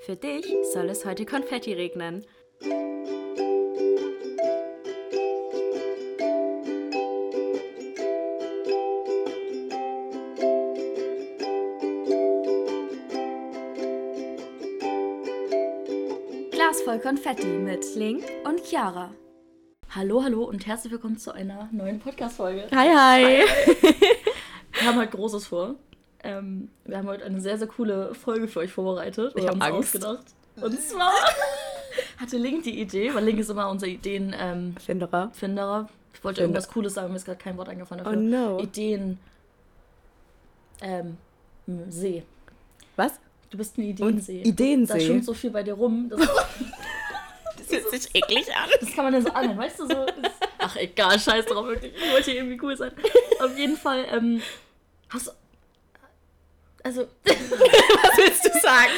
Für dich soll es heute Konfetti regnen. Glas voll Konfetti mit Link und Chiara. Hallo, hallo und herzlich willkommen zu einer neuen Podcast-Folge. Hi, hi. Wir haben heute Großes vor. Ähm, wir haben heute eine sehr, sehr coole Folge für euch vorbereitet. Ich oder hab uns Angst. ausgedacht. Und zwar hatte Link die Idee, weil Link ist immer unser Ideenfinderer. Ähm, Finderer. Finderer. ich wollte Finder- irgendwas Cooles sagen, mir ist gerade kein Wort eingefallen Oh dafür. no. Ideen. Ähm, See. Was? Du bist ein Und Ideensee. Da Ideensee. schwimmt so viel bei dir rum. Das, Das hört sich eklig an. das kann man ja so anhören, weißt du? So, das, ach, egal, scheiß drauf, wirklich. Ich wollte hier irgendwie cool sein. Auf jeden Fall, ähm, hast du. Also, Was willst du sagen?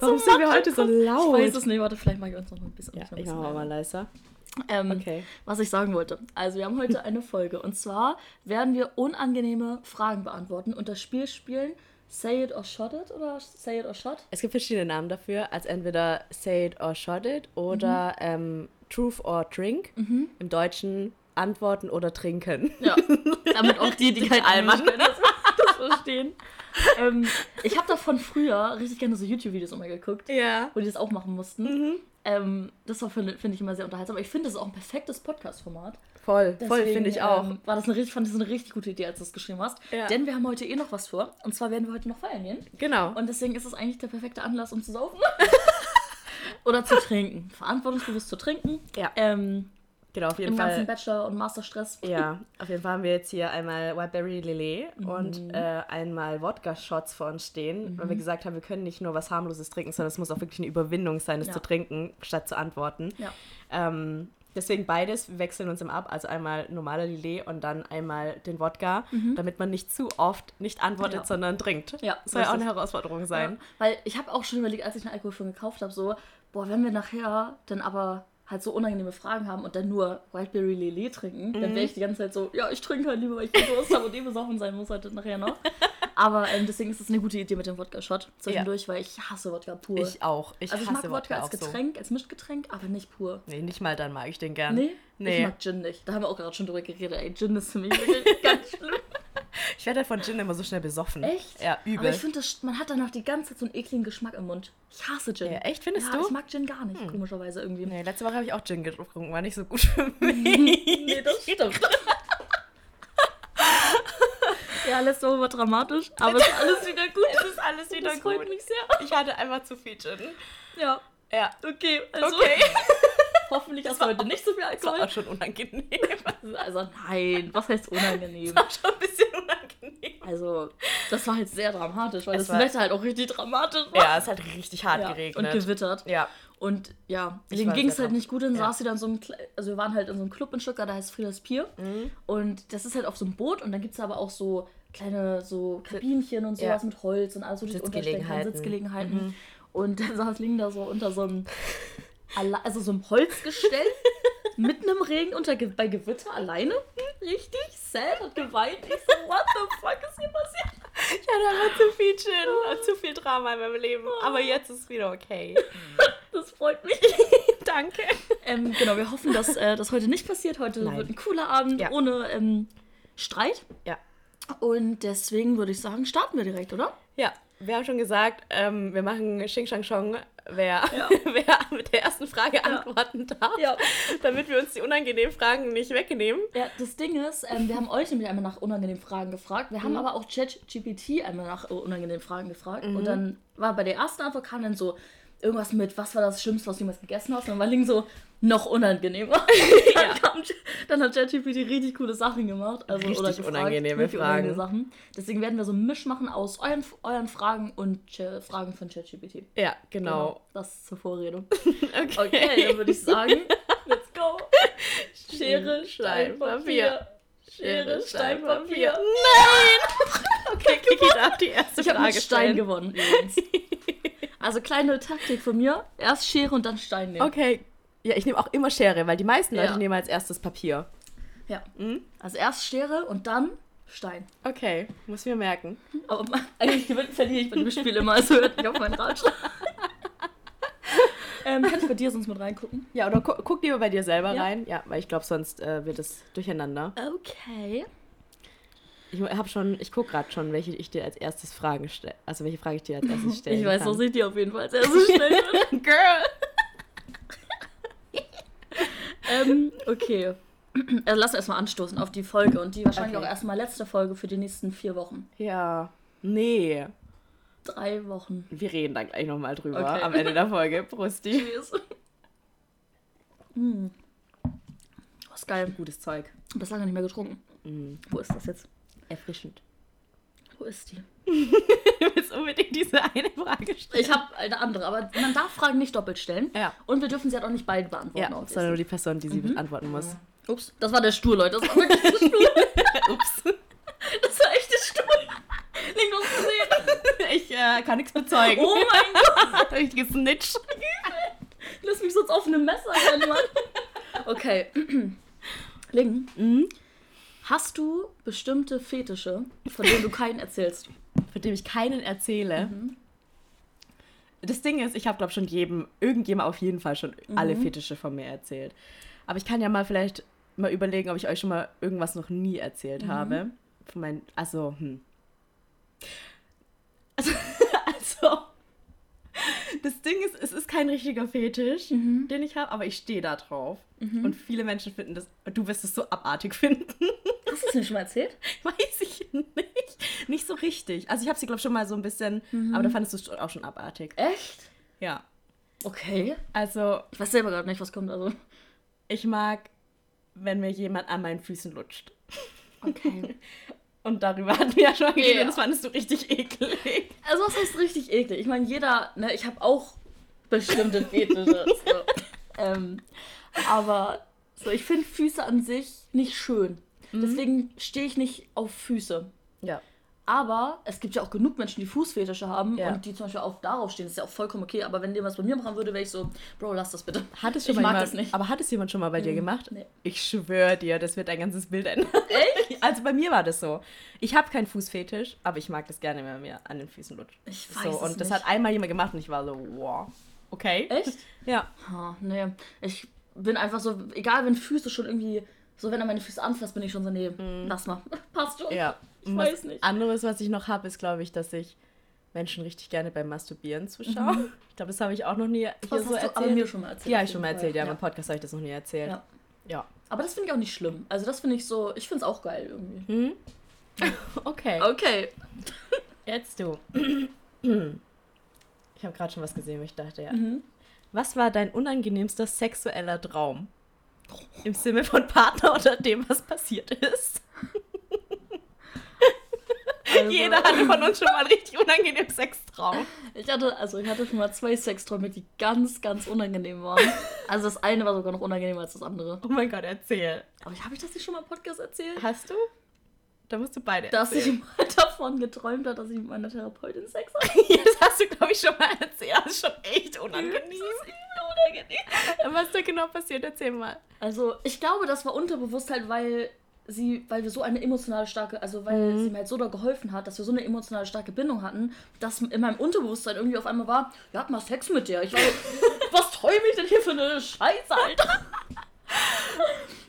Warum so sind wir heute so laut? Ich weiß es nicht, warte, vielleicht mache ich uns noch ein bisschen. ja, noch ein ich bisschen mache mal leiser. leiser. Ähm, Okay. Was ich sagen wollte. Also, wir haben heute eine Folge. Und zwar werden wir unangenehme Fragen beantworten und das Spiel spielen Say It or Shot It oder Say It or Shot? Es gibt verschiedene Namen dafür, als entweder Say It or Shot It oder ähm, Truth or Drink. Im Deutschen Antworten oder Trinken. Ja, damit auch die, die kein Allmann. Englisch können, das, das verstehen. ähm, ich habe davon früher richtig gerne so YouTube-Videos immer geguckt, Ja. wo die das auch machen mussten. Ähm, das war, finde find ich immer sehr unterhaltsam. Aber ich finde, das ist auch ein perfektes Podcast-Format. Voll, voll Deswegen, finde ich auch. Ähm, war das eine, richtig- fand ich das eine richtig gute Idee, als du es geschrieben hast. Ja. Denn wir haben heute eh noch was vor. Und zwar werden wir heute noch feiern gehen. genau. Und deswegen ist es eigentlich der perfekte Anlass, um zu saufen. Oder zu trinken. Verantwortungsbewusst zu trinken. Ja. Ähm, genau, auf jeden Im ganzen Fall. Bachelor- und Masterstress. Ja, auf jeden Fall haben wir jetzt hier einmal Whiteberry Lillet Mhm. und äh, einmal Wodka-Shots vor uns stehen, weil wir gesagt haben, wir können nicht nur was harmloses trinken, sondern es muss auch wirklich eine Überwindung sein, es Ja. zu trinken, statt zu antworten. Ja. Ähm, deswegen beides, wir wechseln uns immer ab, also einmal normaler Lillet und dann einmal den Wodka, damit man nicht zu oft nicht antwortet, Mhm. Ja. sondern trinkt. Ja, das soll ja auch eine. Herausforderung sein. Weil ich habe auch schon überlegt, als ich den Alkohol schon gekauft habe, so, boah, wenn wir nachher dann aber halt so unangenehme Fragen haben und dann nur Whiteberry Lillet trinken, dann Mhm. wäre ich die ganze Zeit so, ja, ich trinke halt lieber, weil ich Durst habe und eh besoffen sein muss heute nachher noch. Aber ähm, deswegen ist es eine gute Idee mit dem Wodka-Shot zwischendurch, weil ich hasse Wodka pur. Ich auch. Ich also ich hasse mag Wodka als auch so. Getränk, als Mischgetränk, aber nicht pur. Nee, nicht mal dann mag ich den gern. Nee, Nee. ich mag Gin nicht. Da haben wir auch gerade schon drüber geredet. Ey, Gin ist für mich wirklich ganz schlimm. Ich werde halt von Gin immer so schnell besoffen. Echt? Ja, Aber übel. ich finde, man hat danach die ganze Zeit so einen ekligen Geschmack im Mund. Ich hasse Gin. Ja, echt, findest ja, du? Hm. Ich mag Gin gar nicht, komischerweise irgendwie. Nee, letzte Woche habe ich auch Gin getrunken, war nicht so gut für mich. Nee, das stimmt. ja, letzte Woche war dramatisch, aber es ist alles wieder gut. Es ist alles wieder Das freut gut. mich sehr. Ich hatte einfach zu viel Gin. Ja, Ja. okay. Also, Okay. hoffentlich hast du heute nicht so viel Das war Alkohol. auch schon unangenehm. Also nein, was heißt unangenehm? Das war schon ein bisschen Also, das war halt sehr dramatisch, weil Es das war- Wetter halt auch richtig dramatisch war. Ja, es hat richtig hart Ja, geregnet. Und gewittert. ja. Und ja, denen ging es halt nicht gut. Dann Ja. saß sie dann so Kle- also wir waren halt in so einem Club in Stuttgart, da heißt Frieders Pier. Mhm. Und das ist halt auf so einem Boot und dann gibt es aber auch so kleine so Kabinchen und Ja. sowas mit Holz und alles, kannst, Sitzgelegenheiten. Sitzgelegenheiten. Und dann saß Ling da so unter so einem, also so einem Holzgestell, mitten im Regen unter, bei Gewitter alleine. Richtig sad, hat geweint. Ich so, what the fuck ist hier passiert? Ich hatte einfach zu viel Gin und zu viel Drama in meinem Leben. Aber jetzt ist es wieder okay. Das freut mich. Danke. Ähm, genau, wir hoffen, dass äh, das heute nicht passiert. Heute Nein. wird ein cooler Abend Ja. ohne ähm, Streit. Ja. Und deswegen würde ich sagen, starten wir direkt, oder? Ja, wir haben schon gesagt, ähm, wir machen Xing Shang Chong, wer, wer mit der ersten Frage antworten darf, Ja. damit wir uns die unangenehmen Fragen nicht wegnehmen. Ja, das Ding ist, ähm, wir haben euch nämlich einmal nach unangenehmen Fragen gefragt. Wir haben Mhm. aber auch ChatGPT einmal nach unangenehmen Fragen gefragt. Und dann war bei der ersten Antwort kam dann so irgendwas mit, was war das Schlimmste, was du jemals gegessen hast? Und dann war Ling so, noch unangenehmer. dann, kam, dann hat ChatGPT richtig coole Sachen gemacht. Also, Richtig oder gefragt, unangenehme Fragen. Sachen. Deswegen werden wir so einen Misch machen aus euren, euren Fragen und Ch- Fragen von ChatGPT. Ja, genau. Das zur Vorrede. Okay. Okay, dann würde ich sagen, let's go. Schere, Stein, Stein, Papier. Schere, Stein, Papier. Nein! Okay, Kiki darf die erste Ich habe Frage mit Stein stellen. gewonnen übrigens. Also kleine Taktik von mir. Erst Schere und dann Stein nehmen. Okay. Ja, ich nehme auch immer Schere, weil die meisten Leute Ja. nehmen als erstes Papier. Ja. Mhm. Also erst Schere und dann Stein. Okay, muss ich mir merken. Aber eigentlich gewinnt, verliere ich bei dem Spiel immer. Also hört nicht auf meinen Ratschlag. bei dir sonst mit reingucken? Ja, oder gu guck lieber bei dir selber Ja. rein. Ja, weil ich glaube, sonst äh, wird es durcheinander. Okay. Ich habe schon, ich gucke gerade schon, welche ich dir als erstes Fragen stelle. Also welche Frage ich dir als erstes stellen Ich weiß, kann. was ich dir auf jeden Fall als erstes stellen würde. Girl! ähm, okay. Also lass erstmal anstoßen auf die Folge und die wahrscheinlich Okay. auch erstmal letzte Folge für die nächsten vier Wochen. Ja. Nee. Drei Wochen. Wir reden da gleich nochmal drüber Okay. am Ende der Folge. Prosti. Cheers. mm. Was geil. Gutes Zeug. Das lange nicht mehr getrunken. Mm. Wo ist das jetzt? Erfrischend. Wo ist die? Du willst unbedingt diese eine Frage stellen. Ich habe eine andere, aber man darf Fragen nicht doppelt stellen. Ja. Und wir dürfen sie halt auch nicht beide beantworten. Ja, sondern nur die Person, die sie beantworten muss. Ups, das war der Stuhl, Leute. Das war wirklich der Stuhl. Ups. Das war echt der Stuhl. Link uns gesehen. Ich äh, kann nichts bezeugen. Oh mein Gott. ich gesnitcht. Lass mich sonst auf einem Messer Mann. Okay. Ling, Mhm. hast du bestimmte Fetische, von denen du keinen erzählst? Von dem ich keinen erzähle. Das Ding ist, ich habe, glaube schon jedem, irgendjemand auf jeden Fall schon alle Fetische von mir erzählt. Aber ich kann ja mal vielleicht mal überlegen, ob ich euch schon mal irgendwas noch nie erzählt habe. Von meinen, also, hm. Also, also, das Ding ist, es ist kein richtiger Fetisch, den ich habe, aber ich stehe da drauf. Und viele Menschen finden das, du wirst es so abartig finden. Hast du es mir schon mal erzählt? Weiß ich nicht. Nicht so richtig. Also ich habe sie, glaube ich, schon mal so ein bisschen, aber da fandest du es auch schon abartig. Echt? Ja. Okay. Also Ich weiß selber gerade nicht, was kommt. Also. ich mag, wenn mir jemand an meinen Füßen lutscht. Okay. Und darüber hatten wir ja schon geredet, Ja. das fandest du richtig eklig. Also was heißt richtig eklig? Ich meine, jeder, ne, ich habe auch bestimmte Fetische. so. ähm, aber so, ich finde Füße an sich nicht schön. Deswegen stehe ich nicht auf Füße. Ja. Aber es gibt ja auch genug Menschen, die Fußfetische haben Ja. und die zum Beispiel auch darauf stehen. Das ist ja auch vollkommen okay. Aber wenn jemand was bei mir machen würde, wäre ich so, Bro, lass das bitte. Hat es schon Ich mal mag jemand, das nicht. Aber hat es jemand schon mal bei dir gemacht? nee. Ich schwöre dir, das wird dein ganzes Bild ändern. Echt? Also bei mir war das so. Ich habe keinen Fußfetisch, aber ich mag das gerne, wenn man mir an den Füßen lutscht. Ich weiß so, es und das nicht. hat einmal jemand gemacht und ich war so, wow. Okay. Echt? Ja. Oh, nee. Ich bin einfach so, egal wenn Füße schon irgendwie, so wenn er meine Füße anfasst, bin ich schon so, nee, lass mal. Passt schon. Ja. Ich weiß nicht. Anderes, was ich noch habe, ist, glaube ich, dass ich Menschen richtig gerne beim Masturbieren zuschaue. Ich glaube, das habe ich auch noch nie hier Mhm. Das so hast erzählt. aber mir schon mal erzählt. ja, ich schon mal erzählt, ja, Fall. im Podcast habe ich das noch nie erzählt. Ja. Ja. Aber das finde ich auch nicht schlimm. Also das finde ich so, ich finde es auch geil irgendwie. Hm? Okay, Okay. jetzt du. Ich habe gerade schon was gesehen, wo ich dachte, ja. Mhm. Was war dein unangenehmster sexueller Traum? Im Sinne von Partner oder dem, was passiert ist. Also, Jeder hatte von uns schon mal einen richtig unangenehmen Sextraum. Ich hatte, also ich hatte schon mal zwei Sexträume, die ganz, ganz unangenehm waren. Also das eine war sogar noch unangenehmer als das andere. Oh mein Gott, erzähl. Aber habe ich das nicht schon mal im Podcast erzählt? Hast du? Da musst du beide Dass ich erzählen. mal davon geträumt habe, dass ich mit meiner Therapeutin Sex hatte. das hast du, glaube ich, schon mal erzählt. Das ist schon echt unangenehm. unangenehm. Was ist da genau passiert? Erzähl mal. Also, ich glaube, das war unterbewusst halt, weil sie, weil wir so eine emotionale starke, also weil Mhm. sie mir halt so da geholfen hat, dass wir so eine emotionale starke Bindung hatten, dass in meinem Unterbewusstsein irgendwie auf einmal war, wir hatten mal Sex mit dir. Ich war was träume ich denn hier für eine Scheiße, Alter?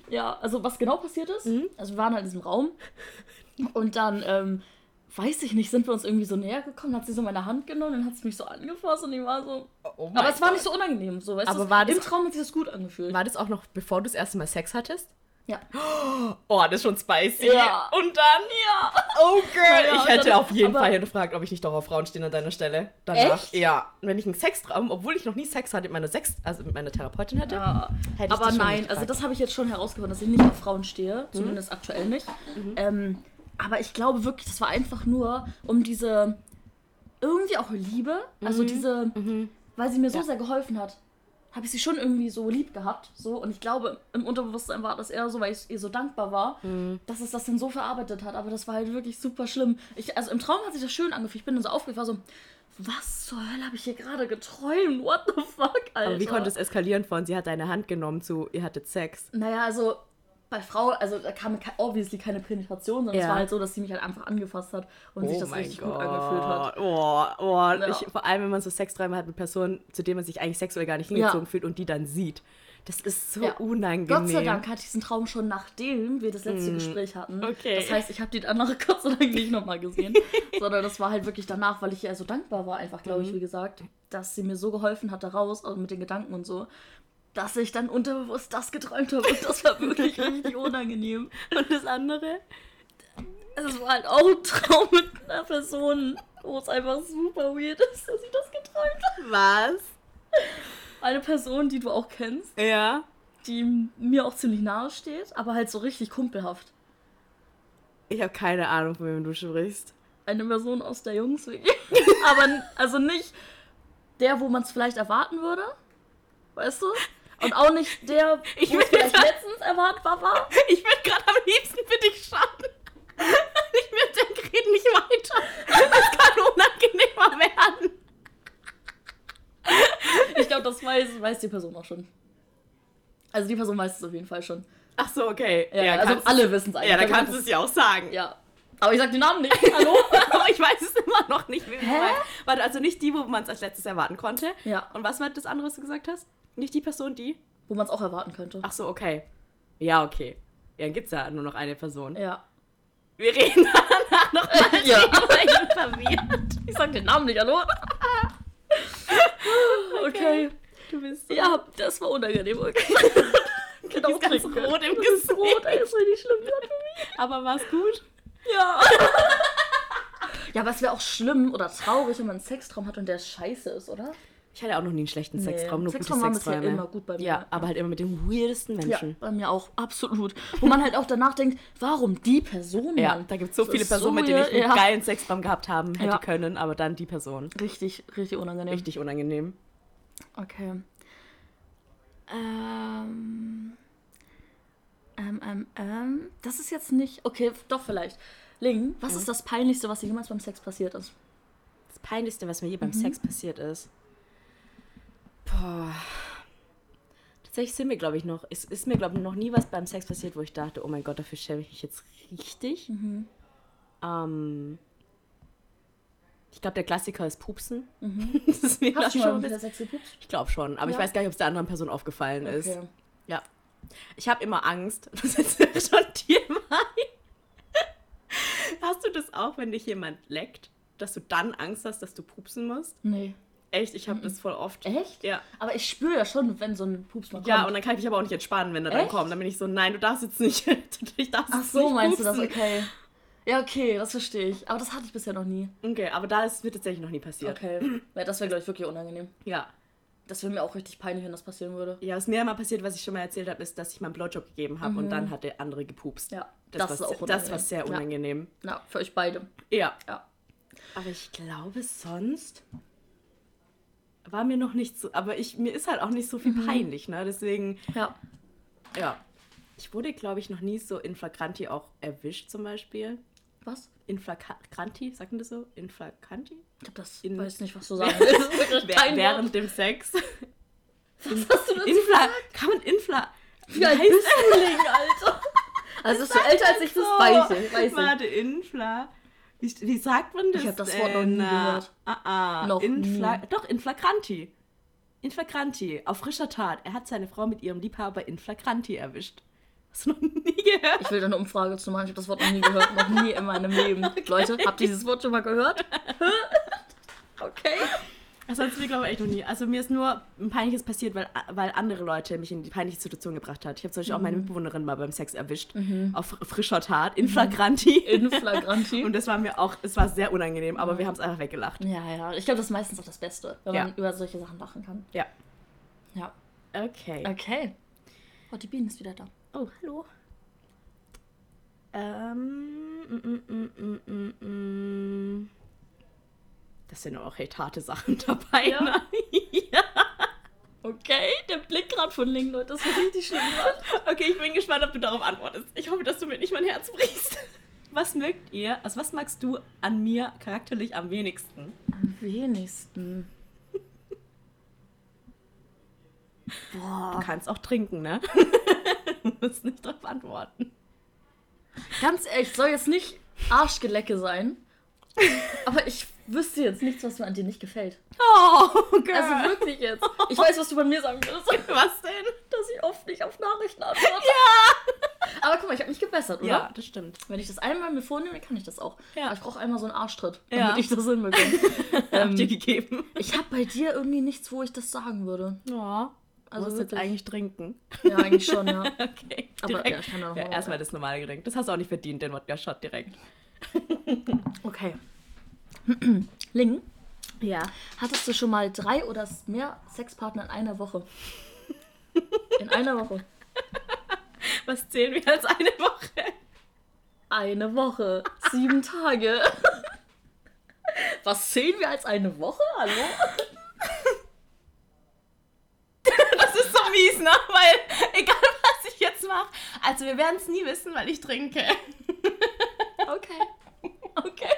ja, also was genau passiert ist, Mhm. also wir waren halt in diesem Raum und dann, ähm, weiß ich nicht, sind wir uns irgendwie so näher gekommen, hat sie so meine Hand genommen, dann hat sie mich so angefasst und ich war so, Oh aber es war Gott. nicht so unangenehm, so, weißt Aber du, war im Traum hat sich das gut angefühlt. War das auch noch, bevor du das erste Mal Sex hattest? Ja. Oh, das ist schon spicy. Ja. Und dann, ja. Oh, Girl. Ja, ich hätte dann- auf jeden Fall gefragt, ob ich nicht doch auf Frauen stehen an deiner Stelle. Danach. Echt? Ja. Wenn ich einen Sextraum, obwohl ich noch nie Sex hatte mit meiner, Sex, also mit meiner Therapeutin hätte, Ja. hätte ich Aber nein, also das habe ich jetzt schon herausgefunden, dass ich nicht auf Frauen stehe, zumindest aktuell nicht. Mhm. Ähm, aber ich glaube wirklich, das war einfach nur um diese irgendwie auch Liebe, also diese, weil sie mir so Mhm. Sehr geholfen hat, habe ich sie schon irgendwie so lieb gehabt, so und ich glaube im Unterbewusstsein war das eher so, weil ich ihr so dankbar war, Mhm. dass es das dann so verarbeitet hat, aber das war halt wirklich super schlimm. Ich, also im Traum hat sich das schön angefühlt, ich bin dann so war so was zur Hölle habe ich hier gerade geträumt? What the fuck, Alter? Aber wie konnte es eskalieren von, sie hat deine Hand genommen zu, ihr hattet Sex? Naja, also bei Frau, also da kam obviously keine Penetration, sondern es Ja. war halt so, dass sie mich halt einfach angefasst hat und sich das richtig gut angefühlt hat. Oh, oh, Ja. ich, vor allem, wenn man so Sexträume hat mit Personen, zu denen man sich eigentlich sexuell gar nicht hingezogen fühlt und die dann sieht. Das ist so Ja. unangenehm. Gott sei Dank hatte ich diesen Traum schon nachdem wir das letzte Gespräch hatten. Okay. Das heißt, ich habe die andere Gott sei Dank nicht nochmal gesehen. sondern das war halt wirklich danach, weil ich ihr so dankbar war, einfach, glaube Mhm. ich, wie gesagt, dass sie mir so geholfen hat, da raus, also mit den Gedanken und so, dass ich dann unterbewusst das geträumt habe. Und das war wirklich richtig unangenehm. Und das andere? Es war halt auch ein Traum mit einer Person, wo es einfach super weird ist, dass ich das geträumt habe. Was? Eine Person, die du auch kennst, Ja. die mir auch ziemlich nahe steht, aber halt so richtig kumpelhaft. Ich habe keine Ahnung, von wem du sprichst. eine Person aus der Jungs WG. Aber also nicht der, wo man es vielleicht erwarten würde. Weißt du? Und auch nicht der, Ich wo es vielleicht grad- letztens erwartbar war. Ich würde gerade am liebsten für dich schauen. Ich würde denken, red nicht weiter. Das kann unangenehmer werden. Ich glaube, das weiß, weiß die Person auch schon. Also die Person weiß es auf jeden Fall schon. Ach so, okay. Ja, also kannst alle wissen es eigentlich. Ja, Also kannst du es ja auch sagen. Ja. Aber ich sag den Namen nicht. Hallo? Aber ich weiß es immer noch nicht. Warte, also nicht die, wo man es als letztes erwarten konnte. Ja. Und was war das andere, was du gesagt hast? Nicht die Person, die? Wo man es auch erwarten könnte. Ach so, okay. Ja, okay. Ja, dann gibt es ja nur noch eine Person. Ja. Wir reden danach noch mal Ja. Ich bin verwirrt. Ich sag den Namen nicht, hallo? Okay. Du bist so Ja, das war unangenehm. Okay. die ist ganz trinken. rot im ist Gesicht. rot, ey, ist richtig schlimm gerade für mich. Aber war's gut? Ja. ja, aber es wäre auch schlimm oder traurig, wenn man einen Sextraum hat und der scheiße ist, oder? Ich hatte auch noch nie einen schlechten Sextraum, nur Sextraum gute Sexträume. immer gut bei mir. Ja, aber halt immer mit den weirdesten Ja, Menschen. bei mir auch, absolut. Wo man halt auch danach denkt, warum die Person, Ja, Mann? da gibt es so Das viele Personen, mit so denen ich einen ja. geilen Sextraum gehabt haben hätte Ja. können, aber dann die Person. Richtig, richtig unangenehm. Richtig unangenehm. Okay. Ähm, ähm, ähm, ähm, das ist jetzt nicht. Okay, doch vielleicht. Ling, was ist das Peinlichste, was dir jemals beim Sex passiert ist? Das Peinlichste, was mir je Mhm. beim Sex passiert ist. Boah. Tatsächlich sind mir, glaube ich, noch. Es ist mir, glaube ich, noch nie was beim Sex passiert, wo ich dachte, oh mein Gott, dafür schäme ich mich jetzt richtig. Mhm. Ähm, ich glaube, der Klassiker ist Pupsen. Das ist mir Mhm. Hast du schon mal mit der Sex gepupst? Ich glaube schon, aber ich Ja. weiß gar nicht, ob es der anderen Person aufgefallen ist. Okay. Ja. Ich habe immer Angst. Das ist schon. Hast du das auch, wenn dich jemand leckt, dass du dann Angst hast, dass du pupsen musst? Nee. Echt, ich habe das voll oft. Echt? Ja. Aber ich spüre ja schon, wenn so ein Pups mal kommt. Ja, und dann kann ich mich aber auch nicht entspannen, wenn er dann kommt. Dann bin ich so, nein, du darfst jetzt nicht. Ich darf Ach so, nicht meinst du das? pupsen. Okay. Ja, okay, das verstehe ich. Aber das hatte ich bisher noch nie. Okay, aber da ist mir tatsächlich noch nie passiert. Okay. Ja, das wäre, glaube ich, wirklich unangenehm. Ja. Das wäre mir auch richtig peinlich, wenn das passieren würde. Ja, was mir mal passiert, was ich schon mal erzählt habe, ist, dass ich mal einen Blowjob gegeben habe und dann hat der andere gepupst. Mhm. Ja, Das, das, war, ist auch das unangenehm. war sehr Ja. unangenehm. Na, für euch beide. Ja. Ja. Aber ich glaube sonst war mir noch nicht so, aber ich mir ist halt auch nicht so viel peinlich, ne? Deswegen, Ja. ja. Ich wurde, glaube ich, noch nie so in flagranti auch erwischt zum Beispiel. Was? In flagranti, sagt man das so? In flagranti? Ich hab das. In- weiß nicht, was du sagen willst. Das Während Wort. dem Sex. Was hast du dazu Infla kann man Infla. Wie alt bist du, Ling, Alter? Also, bist du älter als ich, das weiß ich. Weiß ich. Warte, Infla. Wie, wie sagt man das? Ich hab das Wort noch nie denn? gehört. Ah, ah. Noch in nie. Doch, in flagranti. In flagranti. Auf frischer Tat. Er hat seine Frau mit ihrem Liebhaber in flagranti erwischt. Hast du noch nie gehört? Ich will da eine Umfrage zu machen. Ich habe das Wort noch nie gehört. Noch nie in meinem Leben. Leute, habt ihr dieses Wort schon mal gehört? okay. Also hat es mir, glaube ich, echt noch nie. Also mir ist nur ein peinliches passiert, weil, weil andere Leute mich in die peinliche Situation gebracht hat. Ich habe zum Beispiel auch meine Mitbewohnerin mal beim Sex erwischt. Auf frischer Tat. In flagranti. In Flagranti. Und das war mir auch, es war sehr unangenehm, aber wir haben es einfach weggelacht. ja, ja. Ich glaube, das ist meistens auch das Beste, wenn Ja. man über solche Sachen lachen kann. Ja. Ja. Okay. Okay. Oh, die Biene ist wieder da. Oh, hallo. Ähm, mm, mm, mm, mm, mm. Das sind auch echt harte Sachen dabei. Ja. Ne? ja. Okay, der Blick gerade von Ling, Leute, das war richtig schlimm. gerade. Okay, ich bin gespannt, ob du darauf antwortest. Ich hoffe, dass du mir nicht mein Herz brichst. Was mögt ihr, also was magst du an mir charakterlich am wenigsten? Am wenigsten. Du kannst auch trinken, ne? du musst nicht drauf antworten. Ganz ehrlich, soll jetzt nicht Arschgelecke sein. Aber ich wüsste jetzt nichts, was mir an dir nicht gefällt. Oh, girl. Also wirklich jetzt. Ich weiß, was du bei mir sagen würdest. was denn? Dass ich oft nicht auf Nachrichten antworte. Ja! Aber guck mal, ich habe mich gebessert, oder? Ja, das stimmt. Wenn ich das einmal mir vornehme, kann ich das auch. Ja. Aber ich brauche einmal so einen Arschtritt, Ja. damit ich das hinbekomme. Hab ähm, dir gegeben. ich habe bei dir irgendwie nichts, wo ich das sagen würde. Ja. Also musst jetzt eigentlich trinken. Ja, eigentlich schon, ja. Okay. Aber direkt. ja, ich kann da noch ja, mal erstmal das normale Getränk. Das hast du auch nicht verdient, den Wodka-Shot direkt. Okay. Ling, Ja. hattest du schon mal drei oder mehr Sexpartner in einer Woche? In einer Woche. Was zählen wir als eine Woche? Eine Woche. Sieben Tage. Was zählen wir als eine Woche? Hallo? Das ist so mies, ne? Weil, egal was ich jetzt mache, also wir werden es nie wissen, weil ich trinke. Okay. Okay.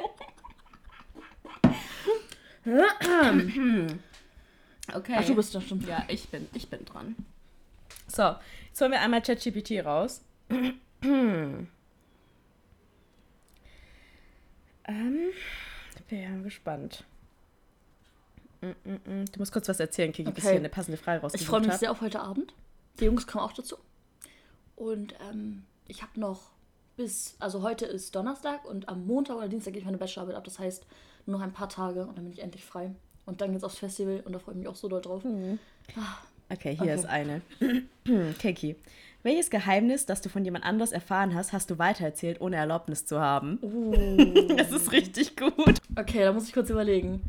Okay. Ach, du bist doch schon. Ja, ich bin, ich bin dran. So, jetzt holen wir einmal ChatGPT raus. ähm, bin gespannt. Du musst kurz was erzählen, Kiki, bis Okay. ich hier eine passende Frage rausgesucht Ich freue mich hab. sehr auf heute Abend. Die Jungs kommen auch dazu. Und ähm, ich habe noch bis, also heute ist Donnerstag und am Montag oder Dienstag gebe ich meine Bachelorarbeit ab. Das heißt, nur noch ein paar Tage und dann bin ich endlich frei. Und dann geht's aufs Festival und da freue ich mich auch so doll drauf. Okay, hier Okay. ist eine. Kiki, welches Geheimnis, das du von jemand anders erfahren hast, hast du weitererzählt, ohne Erlaubnis zu haben? Uh. Das ist richtig gut. Okay, da muss ich kurz überlegen.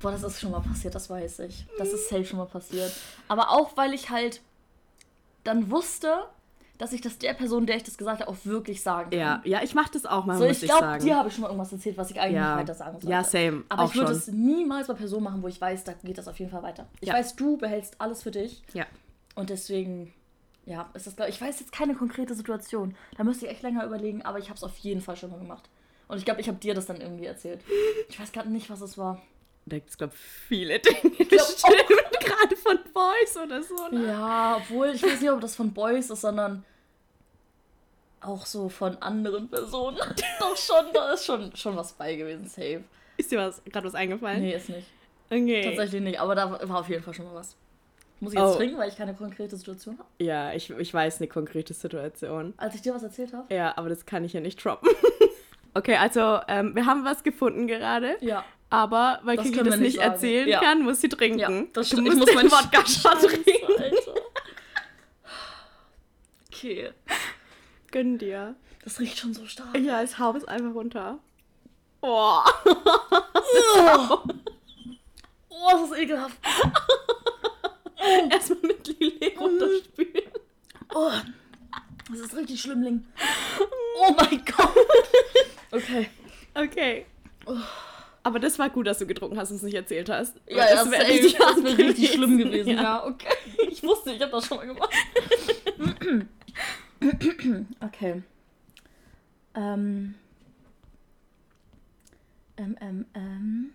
Boah, das ist schon mal passiert, das weiß ich. Das ist safe schon mal passiert. Aber auch, weil ich halt dann wusste, dass ich das der Person, der ich das gesagt habe, auch wirklich sagen kann. Ja, ja, ich mache das auch mal, So, muss ich ich glaube, sagen. dir habe ich schon mal irgendwas erzählt, was ich eigentlich Ja. nicht weiter sagen sollte. Ja, same. Aber auch ich würde es niemals bei Personen machen, wo ich weiß, da geht das auf jeden Fall weiter. Ich Ja. weiß, du behältst alles für dich. Ja. Und deswegen, ja, ist das, glaub ich, ich weiß jetzt keine konkrete Situation. Da müsste ich echt länger überlegen, aber ich habe es auf jeden Fall schon mal gemacht. Und ich glaube, ich habe dir das dann irgendwie erzählt. Ich weiß gerade nicht, was es war. Da gibt es, glaube ich, viele Dinge glaub bestimmt, gerade von Boys oder so. Ne? Ja, obwohl, ich weiß nicht, ob das von Boys ist, sondern auch so von anderen Personen. Doch schon, da ist schon, schon was bei gewesen, safe. Ist dir was gerade was eingefallen? Nee, ist nicht. Okay. Tatsächlich nicht, aber da war auf jeden Fall schon mal was. Muss ich jetzt Oh. trinken, weil ich keine konkrete Situation habe? Ja, ich, ich weiß eine konkrete Situation. Als ich dir was erzählt habe? Ja, aber das kann ich ja nicht droppen. okay, also ähm, wir haben was gefunden gerade, Ja. Aber weil Das Kiki das nicht sagen. erzählen Ja. kann, muss sie trinken. Ja, das du stimmt. musst Ich muss den meinen Wodka-Shot trinken. Alter. Okay. Gönn dir. Das riecht schon so stark. Ja, es hau es einfach runter. Oh. Oh, das ist ekelhaft. Erstmal mit Lillet runterspülen. Oh, das ist richtig schlimm, Ling. Oh mein Gott. Okay. Okay. Aber das war gut, dass du getrunken hast und es nicht erzählt hast. Ja, das, wär wär richtig, das wäre richtig schlimm gewesen. Ja. Ja, okay. Ich wusste, ich habe das schon mal gemacht. okay. Ähm. Ähm, ähm, ähm.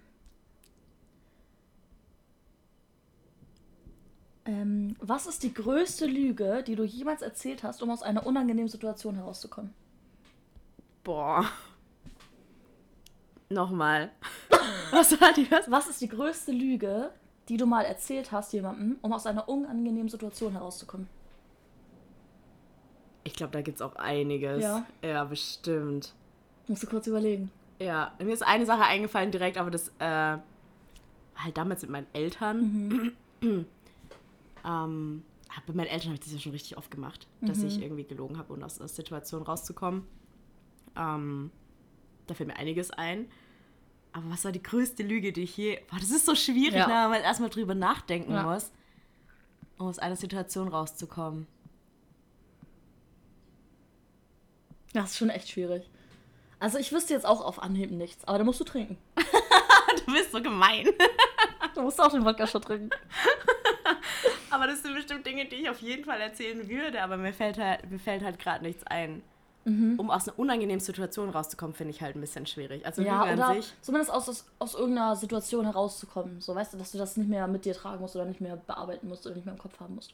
Ähm, was ist die größte Lüge, die du jemals erzählt hast, um aus einer unangenehmen Situation herauszukommen? Boah. Nochmal. Was war die was? Was ist die größte Lüge, die du mal erzählt hast jemandem, um aus einer unangenehmen Situation herauszukommen? Ich glaube, da gibt's auch einiges. Ja. Ja, bestimmt. Musst du kurz überlegen. Ja, mir ist eine Sache eingefallen direkt, aber das äh, halt damals mit meinen Eltern. Mhm. ähm, bei meinen Eltern habe ich das ja schon richtig oft gemacht, dass Mhm. ich irgendwie gelogen habe, um aus der Situation rauszukommen. Ähm, da fällt mir einiges ein. Aber was war die größte Lüge, die ich je. Boah, das ist so schwierig, Ja. ne, weil man erstmal drüber nachdenken Ja. muss, um aus einer Situation rauszukommen. Das ist schon echt schwierig. Also ich wüsste jetzt auch auf Anhieb nichts, aber da musst du trinken. Du bist so gemein. Du musst auch den Wodka schon trinken. Aber das sind bestimmt Dinge, die ich auf jeden Fall erzählen würde, aber mir fällt halt, mir fällt halt gerade nichts ein. Um aus einer unangenehmen Situation rauszukommen, finde ich halt ein bisschen schwierig. Also Ja, oder sich. zumindest aus, aus, aus irgendeiner Situation herauszukommen. So, weißt du, dass du das nicht mehr mit dir tragen musst oder nicht mehr bearbeiten musst oder nicht mehr im Kopf haben musst.